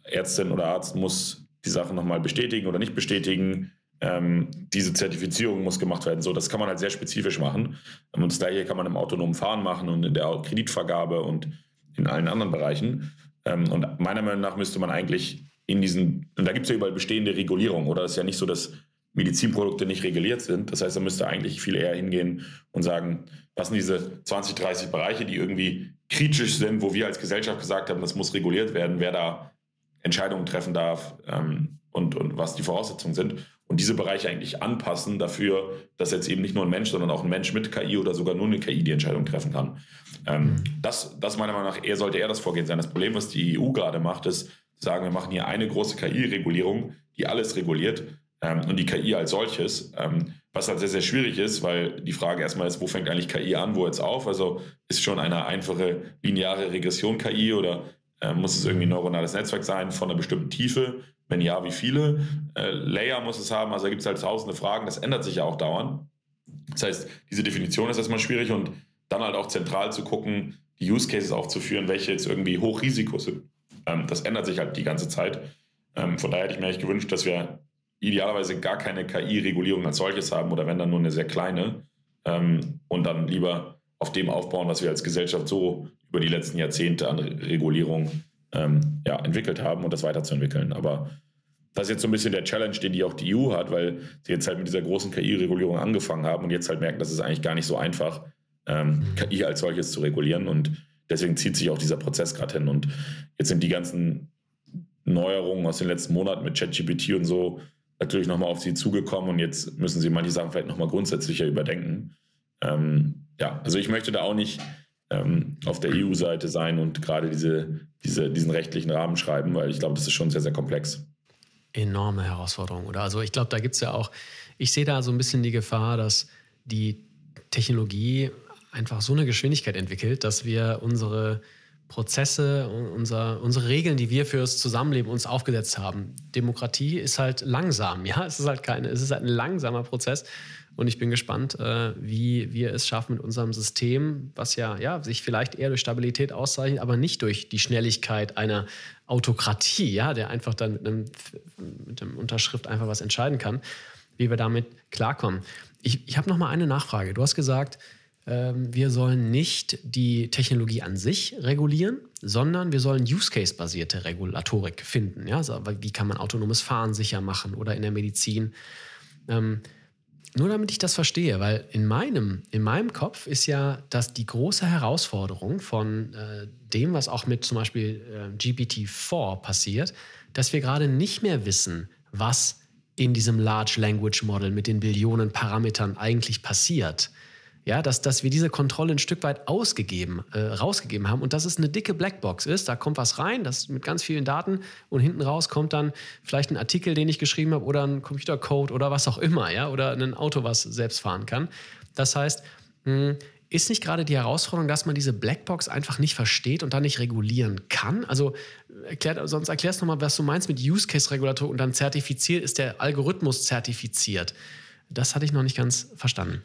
Ärztin oder Arzt muss die Sachen nochmal bestätigen oder nicht bestätigen. Ähm, diese Zertifizierung muss gemacht werden. So, das kann man halt sehr spezifisch machen. Und das gleiche kann man im autonomen Fahren machen und in der Kreditvergabe und in allen anderen Bereichen. Ähm, und meiner Meinung nach müsste man eigentlich in diesen, und da gibt es ja überall bestehende Regulierung, oder? Es ist ja nicht so, dass Medizinprodukte nicht reguliert sind. Das heißt, da müsste eigentlich viel eher hingehen und sagen, was sind diese 20, 30 Bereiche, die irgendwie kritisch sind, wo wir als Gesellschaft gesagt haben, das muss reguliert werden, wer da Entscheidungen treffen darf ähm, und, und was die Voraussetzungen sind. Und diese Bereiche eigentlich anpassen dafür, dass jetzt eben nicht nur ein Mensch, sondern auch ein Mensch mit KI oder sogar nur eine KI die Entscheidung treffen kann. Ähm, mhm. das, das meiner Meinung nach eher sollte eher das Vorgehen sein. Das Problem, was die EU gerade macht, ist, sagen, wir machen hier eine große KI-Regulierung, die alles reguliert ähm, und die KI als solches, ähm, was halt sehr, sehr schwierig ist, weil die Frage erstmal ist, wo fängt eigentlich KI an, wo jetzt auf? Also ist schon eine einfache lineare Regression KI oder äh, muss es irgendwie ein neuronales Netzwerk sein von einer bestimmten Tiefe? Wenn ja, wie viele äh, Layer muss es haben? Also da gibt es halt tausende Fragen, das ändert sich ja auch dauernd. Das heißt, diese Definition ist erstmal schwierig und dann halt auch zentral zu gucken, die Use Cases aufzuführen, welche jetzt irgendwie Hochrisiko sind. Ähm, das ändert sich halt die ganze Zeit. Ähm, von daher hätte ich mir eigentlich gewünscht, dass wir idealerweise gar keine KI-Regulierung als solches haben oder wenn dann nur eine sehr kleine ähm, und dann lieber auf dem aufbauen, was wir als Gesellschaft so über die letzten Jahrzehnte an Regulierung ja, entwickelt haben und das weiterzuentwickeln. Aber das ist jetzt so ein bisschen der Challenge, den die auch die EU hat, weil sie jetzt halt mit dieser großen KI-Regulierung angefangen haben und jetzt halt merken, dass es eigentlich gar nicht so einfach, ähm. KI als solches zu regulieren. Und deswegen zieht sich auch dieser Prozess gerade hin. Und jetzt sind die ganzen Neuerungen aus den letzten Monaten mit ChatGPT und so natürlich nochmal auf sie zugekommen und jetzt müssen sie manche Sachen vielleicht nochmal grundsätzlicher überdenken. Ähm, ja, also ich möchte da auch nicht ähm, auf der EU-Seite sein und gerade diese, diese, diesen rechtlichen Rahmen schreiben, weil ich glaube, das ist schon sehr, sehr komplex. Enorme Herausforderung, oder? Also ich glaube, da gibt es ja auch, ich sehe da so ein bisschen die Gefahr, dass die Technologie einfach so eine Geschwindigkeit entwickelt, dass wir unsere Prozesse, unser, unsere Regeln, die wir fürs Zusammenleben uns aufgesetzt haben. Demokratie ist halt langsam, ja, es ist halt keine, es ist halt ein langsamer Prozess. Und ich bin gespannt, äh, wie wir es schaffen mit unserem System, was ja, ja sich vielleicht eher durch Stabilität auszeichnet, aber nicht durch die Schnelligkeit einer Autokratie, ja, der einfach dann mit einem, mit einem Unterschrift einfach was entscheiden kann, wie wir damit klarkommen. Ich, ich habe noch mal eine Nachfrage. Du hast gesagt, wir sollen nicht die Technologie an sich regulieren, sondern wir sollen Use-Case-basierte Regulatorik finden. Ja? Also, wie kann man autonomes Fahren sicher machen oder in der Medizin? Ähm, nur damit ich das verstehe, weil in meinem, in meinem Kopf ist ja dass die große Herausforderung von äh, dem, was auch mit zum Beispiel äh, GPT-4 passiert, dass wir gerade nicht mehr wissen, was in diesem Large Language Model mit den Billionen Parametern eigentlich passiert ja, dass, dass wir diese Kontrolle ein Stück weit ausgegeben, äh, rausgegeben haben und dass es eine dicke Blackbox ist. Da kommt was rein, das mit ganz vielen Daten und hinten raus kommt dann vielleicht ein Artikel, den ich geschrieben habe oder ein Computercode oder was auch immer, ja, oder ein Auto, was selbst fahren kann. Das heißt, mh, hm, ist nicht gerade die Herausforderung, dass man diese Blackbox einfach nicht versteht und dann nicht regulieren kann? Also erklärt, sonst erklärst du nochmal, was du meinst mit Use Case Regulator und dann zertifiziert, ist der Algorithmus zertifiziert. Das hatte ich noch nicht ganz verstanden.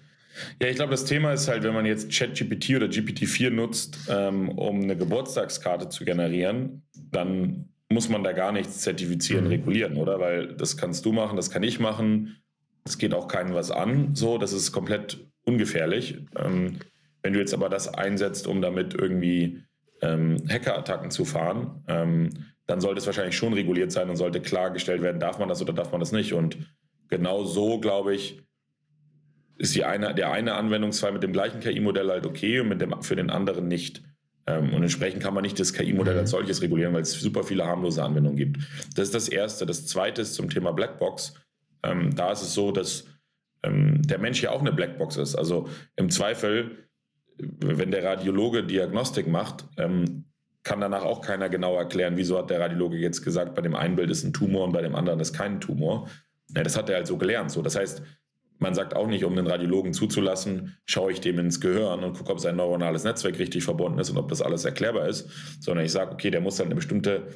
Ja, ich glaube, das Thema ist halt, wenn man jetzt ChatGPT oder GPT-4 nutzt, ähm, um eine Geburtstagskarte zu generieren, dann muss man da gar nichts zertifizieren, mhm. regulieren, oder? Weil das kannst du machen, das kann ich machen. Es geht auch keinem was an. So, das ist komplett ungefährlich. Ähm, wenn du jetzt aber das einsetzt, um damit irgendwie ähm, Hackerattacken zu fahren, ähm, dann sollte es wahrscheinlich schon reguliert sein und sollte klargestellt werden, darf man das oder darf man das nicht. Und genau so, glaube ich, ist die eine, der eine Anwendungsfall mit dem gleichen KI-Modell halt okay und mit dem, für den anderen nicht. Ähm, und entsprechend kann man nicht das KI-Modell als mhm. solches regulieren, weil es super viele harmlose Anwendungen gibt. Das ist das Erste. Das Zweite ist zum Thema Blackbox. Ähm, da ist es so, dass ähm, der Mensch ja auch eine Blackbox ist. Also im Zweifel, wenn der Radiologe Diagnostik macht, ähm, kann danach auch keiner genau erklären, wieso hat der Radiologe jetzt gesagt, bei dem einen Bild ist ein Tumor und bei dem anderen ist kein Tumor. Ja, das hat er halt so gelernt. So. Das heißt, man sagt auch nicht, um den Radiologen zuzulassen, schaue ich dem ins Gehirn und gucke, ob sein neuronales Netzwerk richtig verbunden ist und ob das alles erklärbar ist, sondern ich sage, okay, der muss halt eine bestimmte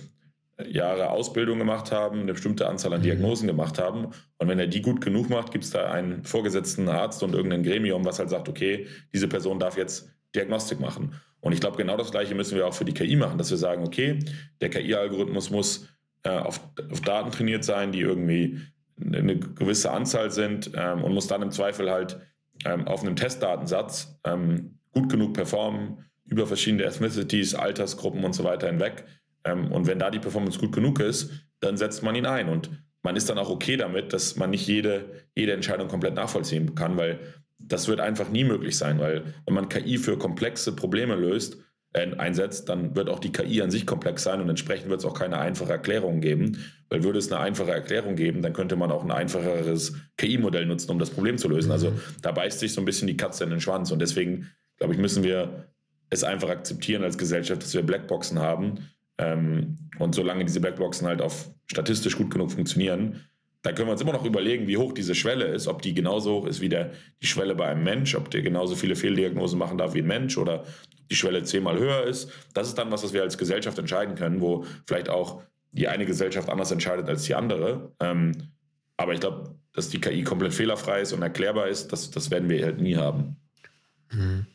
Jahre Ausbildung gemacht haben, eine bestimmte Anzahl an mhm. Diagnosen gemacht haben. Und wenn er die gut genug macht, gibt es da einen vorgesetzten Arzt und irgendein Gremium, was halt sagt, okay, diese Person darf jetzt Diagnostik machen. Und ich glaube, genau das Gleiche müssen wir auch für die KI machen, dass wir sagen, okay, der KI-Algorithmus muss äh, auf, auf Daten trainiert sein, die irgendwie eine gewisse Anzahl sind ähm, und muss dann im Zweifel halt ähm, auf einem Testdatensatz ähm, gut genug performen über verschiedene Ethnicities, Altersgruppen und so weiter hinweg. Ähm, und wenn da die Performance gut genug ist, dann setzt man ihn ein und man ist dann auch okay damit, dass man nicht jede, jede Entscheidung komplett nachvollziehen kann, weil das wird einfach nie möglich sein, weil wenn man KI für komplexe Probleme löst, einsetzt, dann wird auch die KI an sich komplex sein und entsprechend wird es auch keine einfache Erklärung geben. Weil würde es eine einfache Erklärung geben, dann könnte man auch ein einfacheres KI-Modell nutzen, um das Problem zu lösen. Also da beißt sich so ein bisschen die Katze in den Schwanz und deswegen, glaube ich, müssen wir es einfach akzeptieren als Gesellschaft, dass wir Blackboxen haben. Ähm, und solange diese Blackboxen halt auf statistisch gut genug funktionieren, dann können wir uns immer noch überlegen, wie hoch diese Schwelle ist, ob die genauso hoch ist wie der, die Schwelle bei einem Mensch, ob der genauso viele Fehldiagnosen machen darf wie ein Mensch oder die Schwelle zehnmal höher ist. Das ist dann was, was wir als Gesellschaft entscheiden können, wo vielleicht auch die eine Gesellschaft anders entscheidet als die andere. Ähm, aber ich glaube, dass die KI komplett fehlerfrei ist und erklärbar ist, das, das werden wir halt nie haben. Mhm.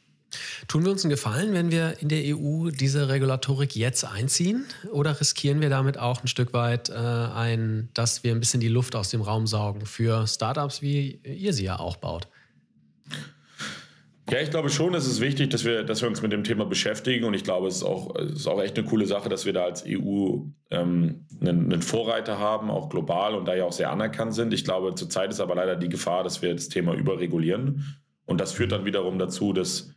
Tun wir uns einen Gefallen, wenn wir in der EU diese Regulatorik jetzt einziehen? Oder riskieren wir damit auch ein Stück weit äh, ein, dass wir ein bisschen die Luft aus dem Raum saugen für Startups, wie ihr sie ja auch baut? Ja, ich glaube schon, es ist wichtig, dass wir, dass wir uns mit dem Thema beschäftigen und ich glaube, es ist auch, es ist auch echt eine coole Sache, dass wir da als EU ähm, einen, einen, Vorreiter haben, auch global und da ja auch sehr anerkannt sind. Ich glaube, zurzeit ist aber leider die Gefahr, dass wir das Thema überregulieren und das führt dann wiederum dazu, dass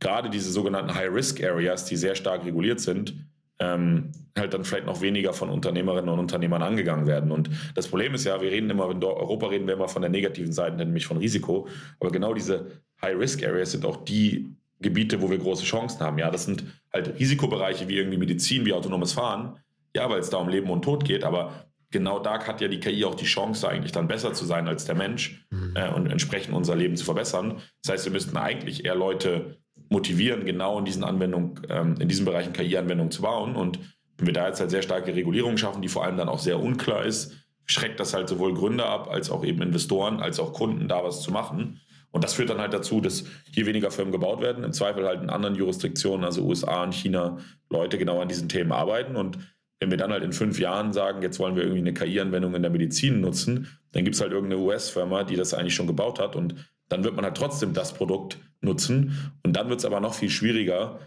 gerade diese sogenannten High-Risk-Areas, die sehr stark reguliert sind, ähm, halt dann vielleicht noch weniger von Unternehmerinnen und Unternehmern angegangen werden. Und das Problem ist ja, wir reden immer, in Europa reden wir immer von der negativen Seite, nämlich von Risiko. Aber genau diese High-Risk-Areas sind auch die Gebiete, wo wir große Chancen haben. Ja, das sind halt Risikobereiche wie irgendwie Medizin, wie autonomes Fahren. Ja, weil es da um Leben und Tod geht. Aber genau da hat ja die KI auch die Chance, eigentlich dann besser zu sein als der Mensch mhm. äh, und entsprechend unser Leben zu verbessern. Das heißt, wir müssten eigentlich eher Leute motivieren, genau in diesen Anwendungen, ähm, in diesen Bereichen KI-Anwendungen zu bauen. Und wenn wir da jetzt halt sehr starke Regulierungen schaffen, die vor allem dann auch sehr unklar ist, schreckt das halt sowohl Gründer ab, als auch eben Investoren, als auch Kunden, da was zu machen. Und das führt dann halt dazu, dass hier weniger Firmen gebaut werden, im Zweifel halt in anderen Jurisdiktionen, also USA und China, Leute genau an diesen Themen arbeiten. Und wenn wir dann halt in fünf Jahren sagen, jetzt wollen wir irgendwie eine KI-Anwendung in der Medizin nutzen, dann gibt es halt irgendeine US-Firma, die das eigentlich schon gebaut hat und dann wird man halt trotzdem das Produkt nutzen. Und dann wird es aber noch viel schwieriger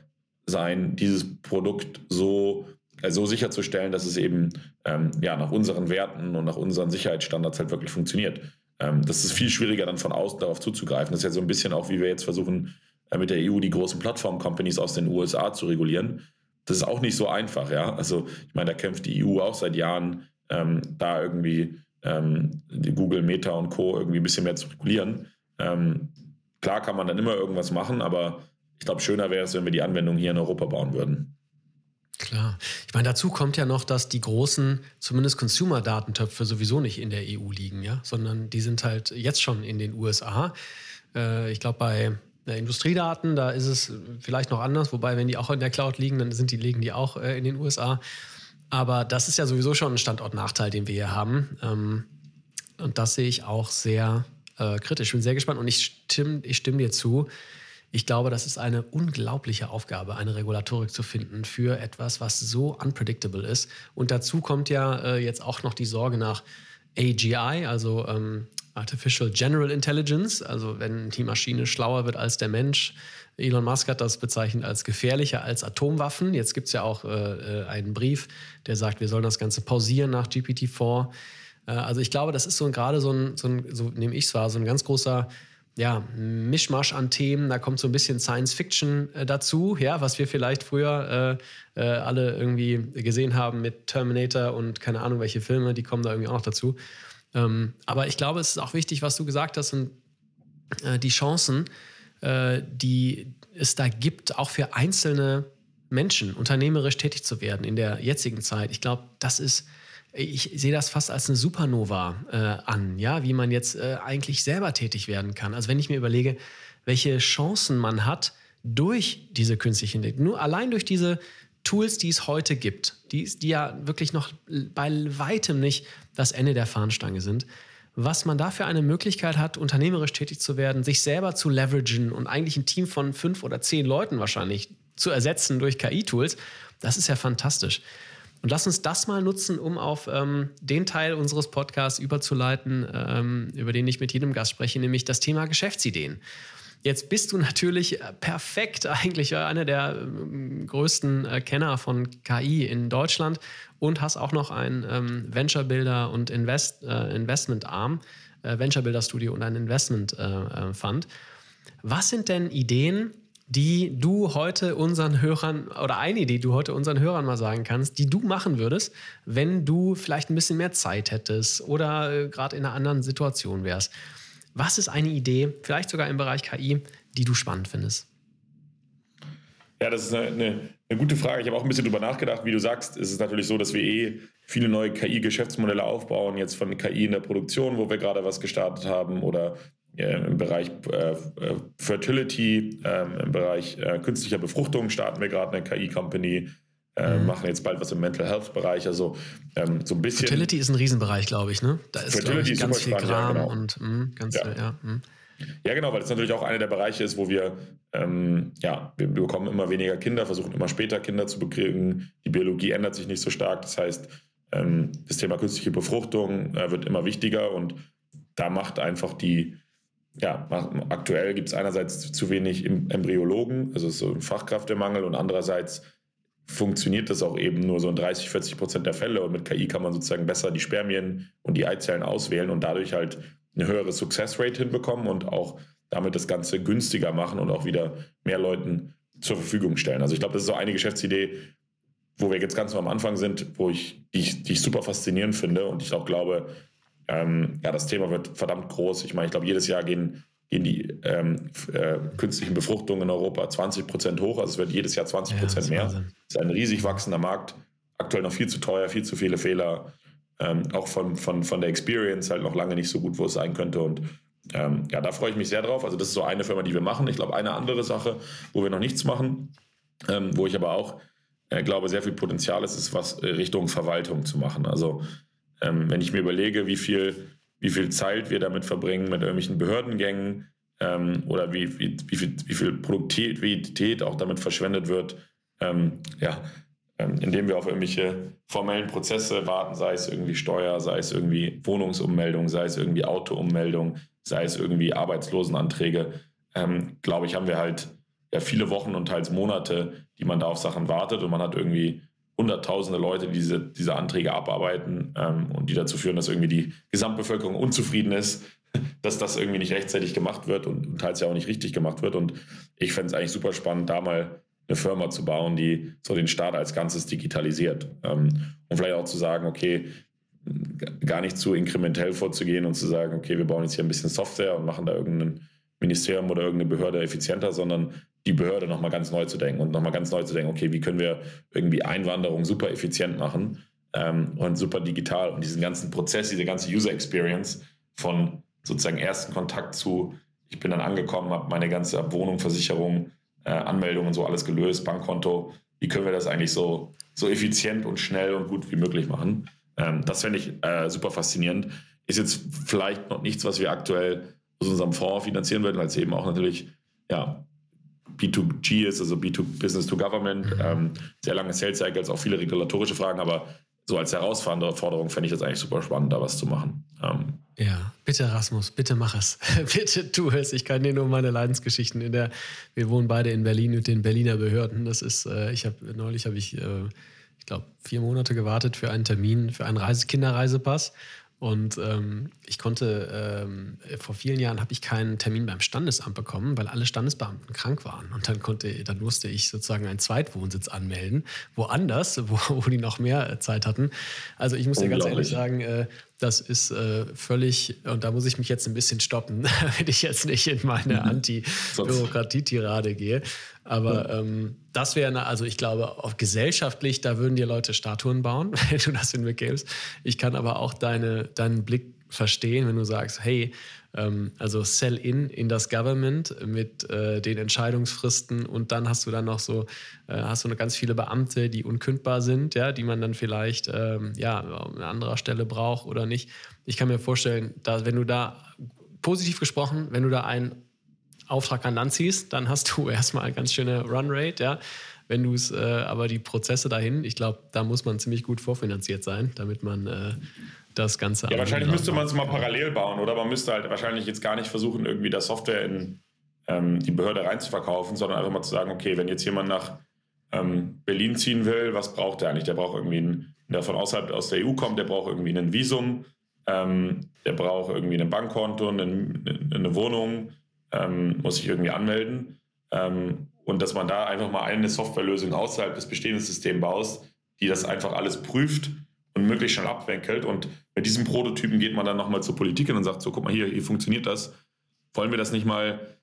sein, dieses Produkt so, äh, so sicherzustellen, dass es eben ähm, ja, nach unseren Werten und nach unseren Sicherheitsstandards halt wirklich funktioniert. Ähm, das ist viel schwieriger, dann von außen darauf zuzugreifen. Das ist ja so ein bisschen auch, wie wir jetzt versuchen, äh, mit der EU die großen Plattform-Companies aus den USA zu regulieren. Das ist auch nicht so einfach, ja. Also, ich meine, da kämpft die EU auch seit Jahren, ähm, da irgendwie ähm, Google, Meta und Co. irgendwie ein bisschen mehr zu regulieren. Ähm, klar kann man dann immer irgendwas machen, aber ich glaube, schöner wäre es, wenn wir die Anwendung hier in Europa bauen würden. Klar. Ich meine, dazu kommt ja noch, dass die großen, zumindest Consumer-Datentöpfe sowieso nicht in der EU liegen, ja, sondern die sind halt jetzt schon in den USA. Äh, ich glaube, bei äh, Industriedaten, da ist es vielleicht noch anders, wobei, wenn die auch in der Cloud liegen, dann sind die, liegen die auch äh, in den USA. Aber das ist ja sowieso schon ein Standortnachteil, den wir hier haben. Ähm, und das sehe ich auch sehr äh, kritisch. Ich bin sehr gespannt und ich stimme, ich stimme dir zu. Ich glaube, das ist eine unglaubliche Aufgabe, eine Regulatorik zu finden für etwas, was so unpredictable ist. Und dazu kommt ja äh, jetzt auch noch die Sorge nach AGI, also ähm, Artificial General Intelligence, also wenn die Maschine schlauer wird als der Mensch. Elon Musk hat das bezeichnet als gefährlicher als Atomwaffen. Jetzt gibt es ja auch äh, äh, einen Brief, der sagt, wir sollen das Ganze pausieren nach GPT-4. Äh, also ich glaube, das ist so gerade so ein, so, ein, so nehme ich es wahr, so ein ganz großer ja, Mischmasch an Themen. Da kommt so ein bisschen Science Fiction äh, dazu, ja, was wir vielleicht früher äh, äh, alle irgendwie gesehen haben mit Terminator und keine Ahnung, welche Filme, die kommen da irgendwie auch noch dazu. Ähm, aber ich glaube, es ist auch wichtig, was du gesagt hast und äh, die Chancen, äh, die es da gibt, auch für einzelne Menschen unternehmerisch tätig zu werden in der jetzigen Zeit. Ich glaube, das ist ich sehe das fast als eine Supernova äh, an, ja, wie man jetzt äh, eigentlich selber tätig werden kann. Also wenn ich mir überlege, welche Chancen man hat durch diese künstliche Intelligenz, nur allein durch diese Tools, die es heute gibt, die, die ja wirklich noch bei weitem nicht das Ende der Fahnenstange sind, was man dafür eine Möglichkeit hat, unternehmerisch tätig zu werden, sich selber zu leveragen und eigentlich ein Team von fünf oder zehn Leuten wahrscheinlich zu ersetzen durch KI-Tools, das ist ja fantastisch. Und lass uns das mal nutzen, um auf ähm, den Teil unseres Podcasts überzuleiten, ähm, über den ich mit jedem Gast spreche, nämlich das Thema Geschäftsideen. Jetzt bist du natürlich äh, perfekt, eigentlich einer der ähm, größten äh, Kenner von KI in Deutschland und hast auch noch ein ähm, Venture Builder und Invest, äh, Investment Arm, äh, Venture Builder Studio und ein Investment äh, äh, Fund. Was sind denn Ideen, die du heute unseren Hörern oder eine, die du heute unseren Hörern mal sagen kannst, die du machen würdest, wenn du vielleicht ein bisschen mehr Zeit hättest oder äh, gerade in einer anderen Situation wärst? Was ist eine Idee, vielleicht sogar im Bereich KI, die du spannend findest? Ja, das ist eine, eine, eine gute Frage. Ich habe auch ein bisschen drüber nachgedacht. Wie du sagst, ist es natürlich so, dass wir eh viele neue KI-Geschäftsmodelle aufbauen, jetzt von KI in der Produktion, wo wir gerade was gestartet haben, oder im Bereich äh, äh Fertility, äh, im Bereich äh, künstlicher Befruchtung starten wir gerade eine KI-Company. Äh, mhm. machen jetzt bald was im Mental Health Bereich, also ähm, so ein bisschen. Fertility ist ein Riesenbereich, glaube ich, ne? Da ist, Fertility ich, ganz viel Kram ja, genau. und mh, hm, ganz ja. ja mh. Hm. Ja, genau, weil das natürlich auch einer der Bereiche ist, wo wir, ähm, ja, wir bekommen immer weniger Kinder, versuchen immer später Kinder zu bekriegen. Die Biologie ändert sich nicht so stark. Das heißt, ähm, das Thema künstliche Befruchtung äh, wird immer wichtiger und da macht einfach die, ja, aktuell gibt es einerseits zu wenig Embryologen, also so ein Fachkräftemangel und andererseits funktioniert das auch eben nur so in 30, 40 Prozent der Fälle und mit KI kann man sozusagen besser die Spermien und die Eizellen auswählen und dadurch halt eine höhere Success Rate hinbekommen und auch damit das Ganze günstiger machen und auch wieder mehr Leuten zur Verfügung stellen. Also ich glaube, das ist so eine Geschäftsidee, wo wir jetzt ganz am Anfang sind, wo ich die, ich, die ich super faszinierend finde und ich auch glaube, ähm, ja, das Thema wird verdammt groß. Ich meine, ich glaube, jedes Jahr gehen, gehen die ähm, äh, künstlichen Befruchtungen in Europa 20 Prozent hoch. Also es wird jedes Jahr 20 Prozent ja, mehr. Das ist ein riesig wachsender Markt. Aktuell noch viel zu teuer, viel zu viele Fehler ähm, auch von, von, von der Experience halt noch lange nicht so gut, wo es sein könnte. Und ähm, ja, da freue ich mich sehr drauf. Also das ist so eine Firma, die wir machen. Ich glaube, eine andere Sache, wo wir noch nichts machen, ähm, wo ich aber auch äh, glaube, sehr viel Potenzial ist, ist was äh, Richtung Verwaltung zu machen. Also ähm, wenn ich mir überlege, wie viel, wie viel Zeit wir damit verbringen mit irgendwelchen Behördengängen ähm, oder wie, wie, wie, viel, wie viel Produktivität auch damit verschwendet wird, ähm, ja, ähm, indem wir auf irgendwelche formellen Prozesse warten, sei es irgendwie Steuer, sei es irgendwie Wohnungsummeldung, sei es irgendwie Autoummeldung, sei es irgendwie Arbeitslosenanträge, ähm, glaube ich, haben wir halt ja viele Wochen und teils Monate, die man da auf Sachen wartet und man hat irgendwie hunderttausende Leute, die diese, diese Anträge abarbeiten ähm, und die dazu führen, dass irgendwie die Gesamtbevölkerung unzufrieden ist, dass das irgendwie nicht rechtzeitig gemacht wird und, und teils ja auch nicht richtig gemacht wird. Und ich fände es eigentlich super spannend, da mal eine Firma zu bauen, die so den Staat als Ganzes digitalisiert. Ähm, und vielleicht auch zu sagen, okay, gar nicht zu inkrementell vorzugehen und zu sagen, okay, wir bauen jetzt hier ein bisschen Software und machen da irgendein Ministerium oder irgendeine Behörde effizienter, sondern die Behörde nochmal ganz neu zu denken und nochmal ganz neu zu denken, okay, wie können wir irgendwie Einwanderung super effizient machen ähm, und super digital und diesen ganzen Prozess, diese ganze User Experience von sozusagen ersten Kontakt zu, ich bin dann angekommen, habe meine ganze Wohnung, Versicherung, äh, Anmeldung und so alles gelöst, Bankkonto. Wie können wir das eigentlich so, so effizient und schnell und gut wie möglich machen? Ähm, das fände ich äh, super faszinierend. Ist jetzt vielleicht noch nichts, was wir aktuell aus unserem Fonds finanzieren würden, weil es eben auch natürlich ja, B2G ist, also B2 Business to Government, mhm. ähm, sehr lange Sales Cycles, auch viele regulatorische Fragen, aber so als Herausforderung fände ich das eigentlich super spannend, da was zu machen. Ähm, ja, bitte Rasmus, bitte mach es. bitte tu es. Ich kann dir nur meine Leidensgeschichten in der, wir wohnen beide in Berlin mit den Berliner Behörden. Das ist, äh, ich habe, neulich habe ich, äh, ich glaube, vier Monate gewartet für einen Termin, für einen Reise, Kinderreisepass. Und ähm, ich konnte, ähm, vor vielen Jahren habe ich keinen Termin beim Standesamt bekommen, weil alle Standesbeamten krank waren. Und dann konnte, dann musste ich sozusagen einen Zweitwohnsitz anmelden, woanders, wo, wo die noch mehr Zeit hatten. Also ich muss dir ganz ehrlich sagen, äh, das ist äh, völlig, und da muss ich mich jetzt ein bisschen stoppen, damit ich jetzt nicht in meine mhm. Anti-Bürokratie-Tirade gehe. Aber ähm, das wäre, also ich glaube, auch gesellschaftlich, da würden dir Leute Statuen bauen, wenn du das hinbekämst. Ich kann aber auch deine, deinen Blick verstehen, wenn du sagst, hey, ähm, also Sell-in in das Government mit äh, den Entscheidungsfristen und dann hast du dann noch so, äh, hast du noch ganz viele Beamte, die unkündbar sind, ja, die man dann vielleicht ähm, ja, an anderer Stelle braucht oder nicht. Ich kann mir vorstellen, dass wenn du da positiv gesprochen, wenn du da einen Auftrag an Land ziehst, dann hast du erstmal eine ganz schöne Runrate, ja. Wenn du es, äh, aber die Prozesse dahin, ich glaube, da muss man ziemlich gut vorfinanziert sein, damit man äh, das Ganze. Ja, wahrscheinlich müsste man es mal parallel bauen, oder? Man müsste halt wahrscheinlich jetzt gar nicht versuchen, irgendwie das Software in ähm, die Behörde reinzuverkaufen, sondern einfach mal zu sagen, okay, wenn jetzt jemand nach ähm, Berlin ziehen will, was braucht der eigentlich? Der braucht irgendwie, einen, der von außerhalb aus der EU kommt, der braucht irgendwie ein Visum, ähm, der braucht irgendwie ein Bankkonto, eine, eine Wohnung, ähm, muss sich irgendwie anmelden. Ähm, und dass man da einfach mal eine Softwarelösung außerhalb des bestehenden Systems baust, die das einfach alles prüft und möglichst schnell abwinkelt. Und mit diesem Prototypen geht man dann nochmal zur Politik und sagt, so guck mal hier, hier funktioniert das. Wollen wir das nicht mal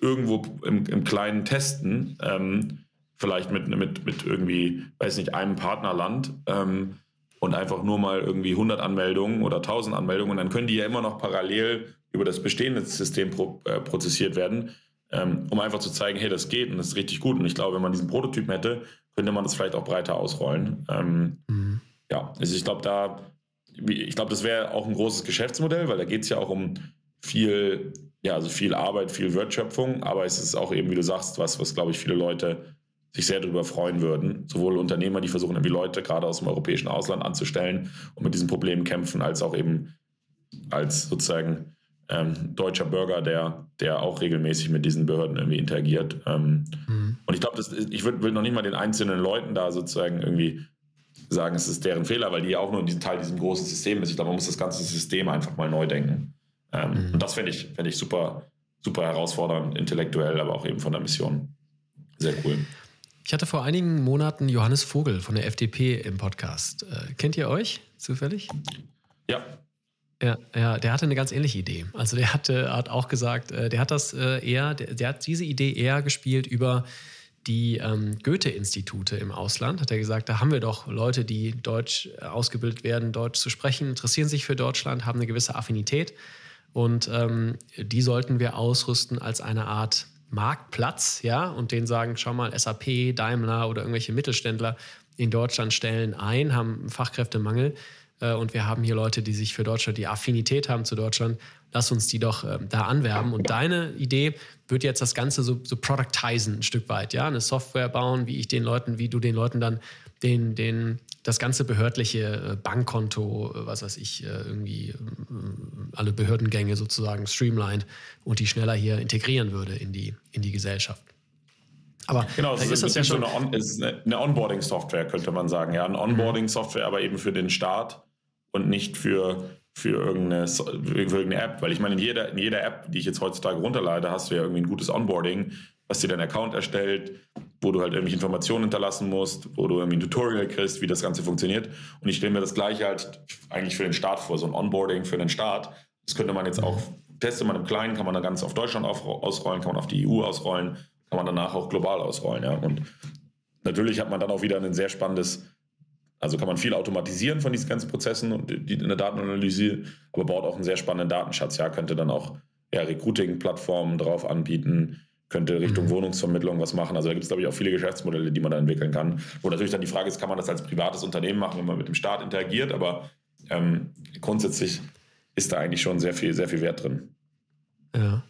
irgendwo im, im Kleinen testen? Ähm, vielleicht mit, mit, mit irgendwie, weiß nicht, einem Partnerland ähm, und einfach nur mal irgendwie 100 Anmeldungen oder 1000 Anmeldungen. Und dann können die ja immer noch parallel über das bestehende System pro, äh, prozessiert werden, ähm, um einfach zu zeigen, hey, das geht und das ist richtig gut. Und ich glaube, wenn man diesen Prototypen hätte, könnte man das vielleicht auch breiter ausrollen. Ähm, mhm. Ja, also ich glaube, da, ich glaube, das wäre auch ein großes Geschäftsmodell, weil da geht es ja auch um viel, ja, also viel Arbeit, viel Wertschöpfung, aber es ist auch eben, wie du sagst, was, was glaube ich, viele Leute sich sehr darüber freuen würden. Sowohl Unternehmer, die versuchen, irgendwie Leute gerade aus dem europäischen Ausland anzustellen und mit diesen Problemen kämpfen, als auch eben als sozusagen ähm, deutscher Bürger, der, der auch regelmäßig mit diesen Behörden irgendwie interagiert. Ähm, mhm. Und ich glaube, ich würde würd noch nicht mal den einzelnen Leuten da sozusagen irgendwie sagen, es ist deren Fehler, weil die ja auch nur ein Teil diesem großen System ist. Ich glaube, man muss das ganze System einfach mal neu denken. Ähm, mhm. Und das fände ich, fänd ich super, super herausfordernd, intellektuell, aber auch eben von der Mission. Sehr cool. Ich hatte vor einigen Monaten Johannes Vogel von der FDP im Podcast. Äh, kennt ihr euch zufällig? Ja. Ja, ja, der hatte eine ganz ähnliche Idee. Also der hatte, hat auch gesagt, äh, der hat das äh, eher, der, der, hat diese Idee eher gespielt über die ähm, Goethe-Institute im Ausland. Hat er gesagt, da haben wir doch Leute, die Deutsch ausgebildet werden, Deutsch zu sprechen, interessieren sich für Deutschland, haben eine gewisse Affinität und ähm, die sollten wir ausrüsten als eine Art Marktplatz, ja, und denen sagen, schau mal, SAP, Daimler oder irgendwelche Mittelständler in Deutschland stellen ein, haben Fachkräftemangel. äh, und wir haben hier Leute, die sich für Deutschland, die Affinität haben zu Deutschland, lass uns die doch äh, da anwerben. Und deine Idee wird jetzt das Ganze so, so productizen ein Stück weit, ja, eine Software bauen, wie ich den Leuten, wie du den Leuten dann den, den, das ganze behördliche äh, Bankkonto, äh, was weiß ich, irgendwie alle Behördengänge sozusagen streamlined und die schneller hier integrieren würde in die, in die Gesellschaft. Aber genau, es ist, ist ja schon so eine, On eine Onboarding-Software, könnte man sagen. Ja, eine. Onboarding-Software, aber eben für den Staat und nicht für, für, irgendeine, für irgendeine App. Weil ich meine, in jeder, in jeder App, die ich jetzt heutzutage runterlade, hast du ja irgendwie ein gutes Onboarding, was dir dein Account erstellt, wo du halt irgendwelche Informationen hinterlassen musst, wo du irgendwie ein Tutorial kriegst, wie das Ganze funktioniert. Und ich stelle mir das Gleiche halt eigentlich für den Staat vor, so ein Onboarding für den Staat. Das könnte man jetzt auch, testet man im Kleinen, kann man dann ganz auf Deutschland ausrollen, kann man auf die EU ausrollen, kann man danach auch global ausrollen. Ja. Und natürlich hat man dann auch wieder ein sehr spannendes also kann man viel automatisieren von diesen ganzen Prozessen und die, in der Datenanalyse, aber baut auch einen sehr spannenden Datenschatz. Ja, könnte dann auch ja, Recruiting-Plattformen drauf anbieten, könnte Richtung mhm. Wohnungsvermittlung was machen. Also da gibt es, glaube ich, auch viele Geschäftsmodelle, die man da entwickeln kann. Wo natürlich dann die Frage ist, kann man das als privates Unternehmen machen, wenn man mit dem Staat interagiert, aber ähm, grundsätzlich ist da eigentlich schon sehr viel, sehr viel Wert drin. Ja,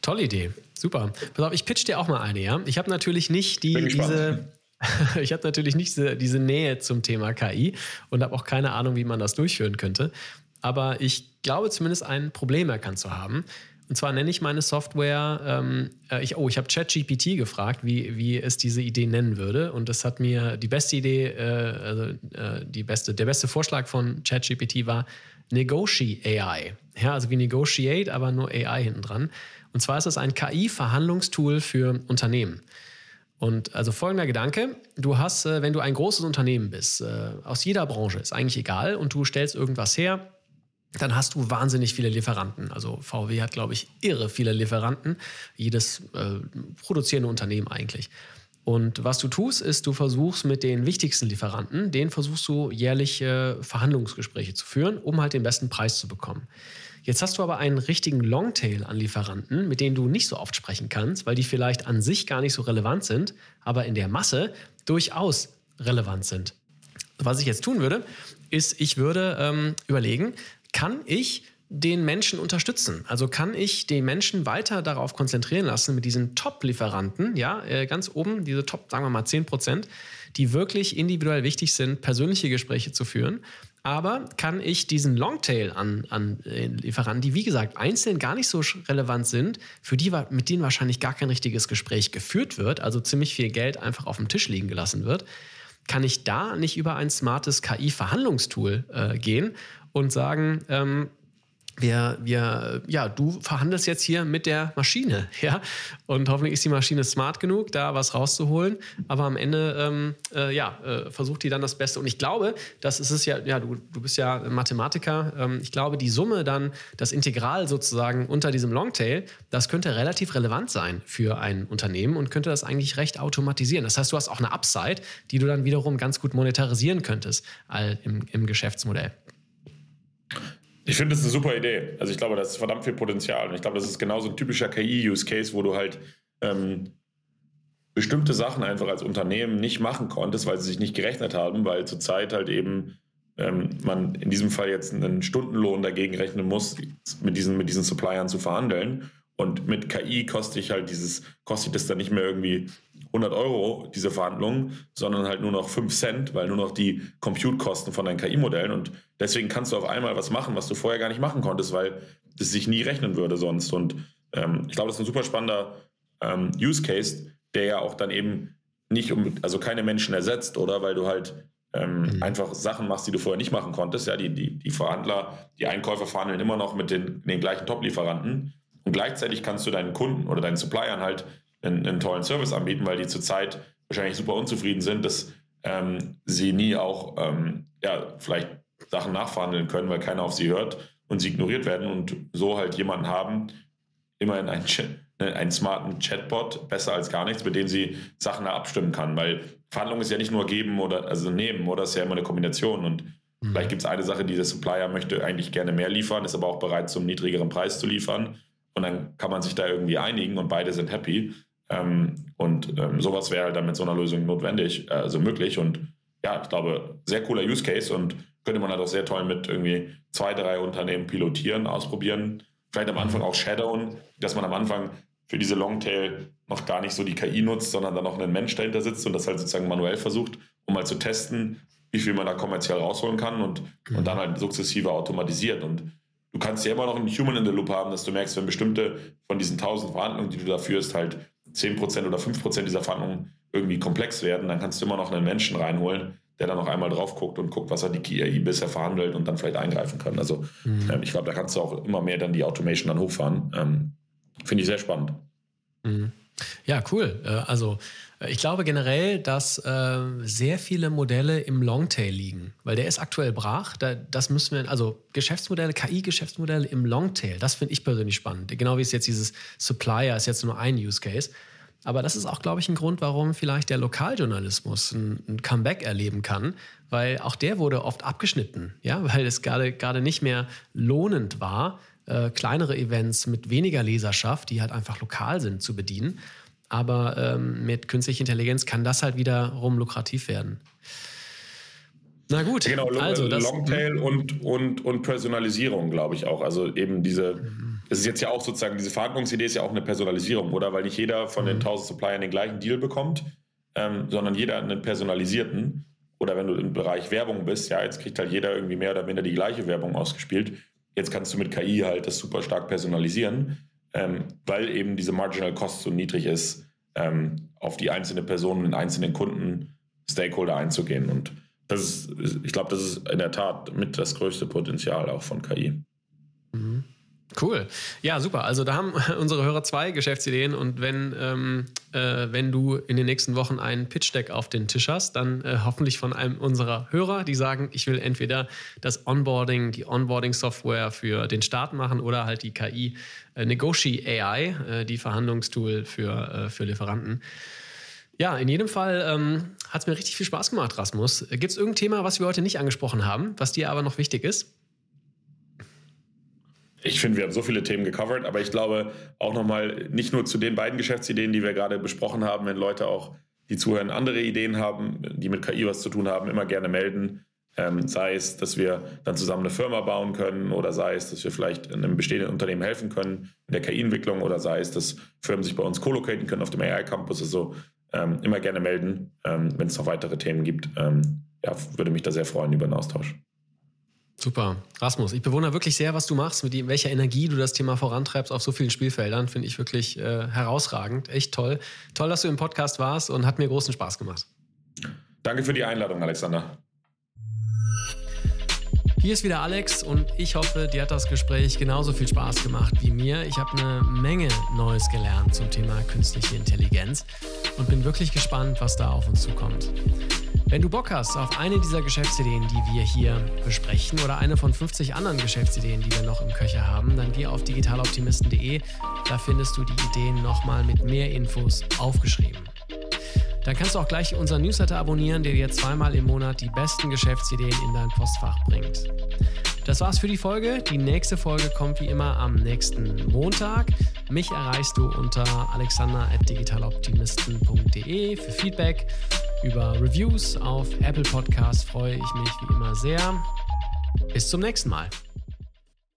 tolle Idee. Super. Pass auf, ich pitch dir auch mal eine, ja. Ich habe natürlich nicht die, diese, ich habe natürlich nicht diese, Nähe zum Thema KI und habe auch keine Ahnung, wie man das durchführen könnte. Aber ich glaube zumindest ein Problem erkannt zu haben. Und zwar nenne ich meine Software, ähm, äh, ich, oh, ich habe ChatGPT gefragt, wie, wie es diese Idee nennen würde. Und das hat mir die beste Idee, äh, also äh, die beste, der beste Vorschlag von ChatGPT war Negotiate AI. Ja, also wie Negotiate, aber nur AI hinten dran. Und zwar ist das ein KI-Verhandlungstool für Unternehmen. Und also folgender Gedanke, du hast, äh, wenn du ein großes Unternehmen bist, äh, aus jeder Branche, ist eigentlich egal, und du stellst irgendwas her, dann hast du wahnsinnig viele Lieferanten. Also VW hat, glaube ich, irre viele Lieferanten, jedes äh, produzierende Unternehmen eigentlich. Und was du tust, ist, du versuchst mit den wichtigsten Lieferanten, denen versuchst du jährlich äh, Verhandlungsgespräche zu führen, um halt den besten Preis zu bekommen. Jetzt hast du aber einen richtigen Longtail an Lieferanten, mit denen du nicht so oft sprechen kannst, weil die vielleicht an sich gar nicht so relevant sind, aber in der Masse durchaus relevant sind. Was ich jetzt tun würde, ist, ich würde ähm, überlegen, kann ich den Menschen unterstützen? Also kann ich den Menschen weiter darauf konzentrieren lassen, mit diesen Top-Lieferanten, ja, äh, ganz oben, diese Top, sagen wir mal 10 Prozent, die wirklich individuell wichtig sind, persönliche Gespräche zu führen aber kann ich diesen Longtail an, an äh, Lieferanten, die wie gesagt einzeln gar nicht so relevant sind, für die mit denen wahrscheinlich gar kein richtiges Gespräch geführt wird, also ziemlich viel Geld einfach auf dem Tisch liegen gelassen wird, kann ich da nicht über ein smartes KI-Verhandlungstool äh, gehen und sagen, ähm, wir, wir, ja, du verhandelst jetzt hier mit der Maschine, ja, und hoffentlich ist die Maschine smart genug, da was rauszuholen, aber am Ende, ähm, äh, ja, äh, versucht die dann das Beste. Und ich glaube, das ist es ja, ja, du, du bist ja Mathematiker, ähm, ich glaube, die Summe dann, das Integral sozusagen unter diesem Longtail, das könnte relativ relevant sein für ein Unternehmen und könnte das eigentlich recht automatisieren. Das heißt, du hast auch eine Upside, die du dann wiederum ganz gut monetarisieren könntest all im, im Geschäftsmodell. Ich finde das eine super Idee. Also ich glaube, das ist verdammt viel Potenzial. Und ich glaube, das ist genauso ein typischer KI-Use-Case, wo du halt ähm, bestimmte Sachen einfach als Unternehmen nicht machen konntest, weil sie sich nicht gerechnet haben, weil zurzeit halt eben ähm, man in diesem Fall jetzt einen Stundenlohn dagegen rechnen muss, mit diesen, mit diesen Suppliern zu verhandeln. Und mit KI kostet ich halt dieses, kostet das dann nicht mehr irgendwie 100 Euro, diese Verhandlungen, sondern halt nur noch 5 Cent, weil nur noch die Compute-Kosten von deinen KI-Modellen und deswegen kannst du auf einmal was machen, was du vorher gar nicht machen konntest, weil das sich nie rechnen würde sonst. Und ähm, ich glaube, das ist ein super spannender ähm, Use Case, der ja auch dann eben nicht um, also keine Menschen ersetzt, oder? Weil du halt ähm, mhm. einfach Sachen machst, die du vorher nicht machen konntest. Ja, die, die, die Verhandler, die Einkäufer verhandeln immer noch mit den, den gleichen Top-Lieferanten. Und gleichzeitig kannst du deinen Kunden oder deinen Suppliern halt einen, einen tollen Service anbieten, weil die zurzeit wahrscheinlich super unzufrieden sind, dass ähm, sie nie auch ähm, ja, vielleicht Sachen nachverhandeln können, weil keiner auf sie hört und sie ignoriert werden und so halt jemanden haben, immerhin einen, ne, einen smarten Chatbot, besser als gar nichts, mit dem sie Sachen abstimmen kann, weil Verhandlung ist ja nicht nur geben oder also nehmen, oder ist ja immer eine Kombination und mhm. vielleicht gibt es eine Sache, die der Supplier möchte eigentlich gerne mehr liefern, ist aber auch bereit zum niedrigeren Preis zu liefern und dann kann man sich da irgendwie einigen und beide sind happy. Ähm, und ähm, sowas wäre halt dann mit so einer Lösung notwendig, äh, also möglich. Und ja, ich glaube, sehr cooler Use Case und könnte man halt auch sehr toll mit irgendwie zwei, drei Unternehmen pilotieren, ausprobieren. Vielleicht am Anfang auch shadowen, dass man am Anfang für diese Longtail noch gar nicht so die KI nutzt, sondern dann noch einen Mensch dahinter sitzt und das halt sozusagen manuell versucht, um mal zu testen, wie viel man da kommerziell rausholen kann und, mhm. und dann halt sukzessive automatisiert. Und du kannst ja immer noch einen Human in the Loop haben, dass du merkst, wenn bestimmte von diesen tausend Verhandlungen, die du da führst, halt 10% oder 5% dieser Verhandlungen irgendwie komplex werden, dann kannst du immer noch einen Menschen reinholen, der dann noch einmal drauf guckt und guckt, was hat die KI bisher verhandelt und dann vielleicht eingreifen kann. Also mhm. ähm, ich glaube, da kannst du auch immer mehr dann die Automation dann hochfahren. Ähm, Finde ich sehr spannend. Mhm. Ja, cool. Äh, also äh, ich glaube generell, dass äh, sehr viele Modelle im Longtail liegen, weil der ist aktuell brach. Da, das müssen wir, also Geschäftsmodelle, KI-Geschäftsmodelle im Longtail, das finde ich persönlich spannend. Genau wie es jetzt dieses Supplier ist jetzt nur ein Use Case. Aber das ist auch, glaube ich, ein Grund, warum vielleicht der Lokaljournalismus ein, ein Comeback erleben kann, weil auch der wurde oft abgeschnitten, ja, weil es gerade nicht mehr lohnend war, äh, kleinere Events mit weniger Leserschaft, die halt einfach lokal sind, zu bedienen. Aber ähm, mit künstlicher Intelligenz kann das halt wiederum lukrativ werden. Na gut, genau, also das, Longtail hm? und, und, und Personalisierung, glaube ich auch. Also eben diese, es ist jetzt ja auch sozusagen, diese Verhandlungsidee ist ja auch eine Personalisierung, oder? Weil nicht jeder von den 1000 mhm. Suppliern den gleichen Deal bekommt, ähm, sondern jeder einen personalisierten. Oder wenn du im Bereich Werbung bist, ja, jetzt kriegt halt jeder irgendwie mehr oder minder die gleiche Werbung ausgespielt. Jetzt kannst du mit KI halt das super stark personalisieren ähm, weil eben diese Marginal Cost so niedrig ist, ähm, auf die einzelne Person, den einzelnen Kunden, Stakeholder einzugehen. Und das ist, ich glaube, das ist in der Tat mit das größte Potenzial auch von KI. Mhm. Cool. Ja, super. Also da haben unsere Hörer zwei Geschäftsideen und wenn, ähm, äh, wenn du in den nächsten Wochen einen Pitch-Deck auf den Tisch hast, dann äh, hoffentlich von einem unserer Hörer, die sagen, ich will entweder das Onboarding, die Onboarding-Software für den Start machen oder halt die KI äh, Negoshi AI, äh, die Verhandlungstool für, äh, für Lieferanten. Ja, in jedem Fall ähm, hat es mir richtig viel Spaß gemacht, Rasmus. Gibt es irgendein Thema, was wir heute nicht angesprochen haben, was dir aber noch wichtig ist? Ich finde, wir haben so viele Themen gecovert, aber ich glaube auch nochmal nicht nur zu den beiden Geschäftsideen, die wir gerade besprochen haben, wenn Leute auch, die zuhören, andere Ideen haben, die mit KI was zu tun haben, immer gerne melden. Ähm, sei es, dass wir dann zusammen eine Firma bauen können oder sei es, dass wir vielleicht einem bestehenden Unternehmen helfen können in der KI-Entwicklung oder sei es, dass Firmen sich bei uns co-locaten können auf dem AI-Campus. Also ähm, immer gerne melden, ähm, wenn es noch weitere Themen gibt. Ähm, ja, würde mich da sehr freuen über einen Austausch. Super. Rasmus, ich bewundere wirklich sehr, was du machst, mit welcher Energie du das Thema vorantreibst auf so vielen Spielfeldern. Finde ich wirklich äh, herausragend. Echt toll. Toll, dass du im Podcast warst und hat mir großen Spaß gemacht. Danke für die Einladung, Alexander. Hier ist wieder Alex und ich hoffe, dir hat das Gespräch genauso viel Spaß gemacht wie mir. Ich habe eine Menge Neues gelernt zum Thema künstliche Intelligenz und bin wirklich gespannt, was da auf uns zukommt. Wenn du Bock hast auf eine dieser Geschäftsideen, die wir hier besprechen oder eine von 50 anderen Geschäftsideen, die wir noch im Köcher haben, dann geh auf digitaloptimisten.de. Da findest du die Ideen nochmal mit mehr Infos aufgeschrieben. Dann kannst du auch gleich unseren Newsletter abonnieren, der dir zweimal im Monat die besten Geschäftsideen in dein Postfach bringt. Das war's für die Folge. Die nächste Folge kommt wie immer am nächsten Montag. Mich erreichst du unter alexander.digitaloptimisten.de für Feedback. Über Reviews auf Apple Podcasts freue ich mich wie immer sehr. Bis zum nächsten Mal.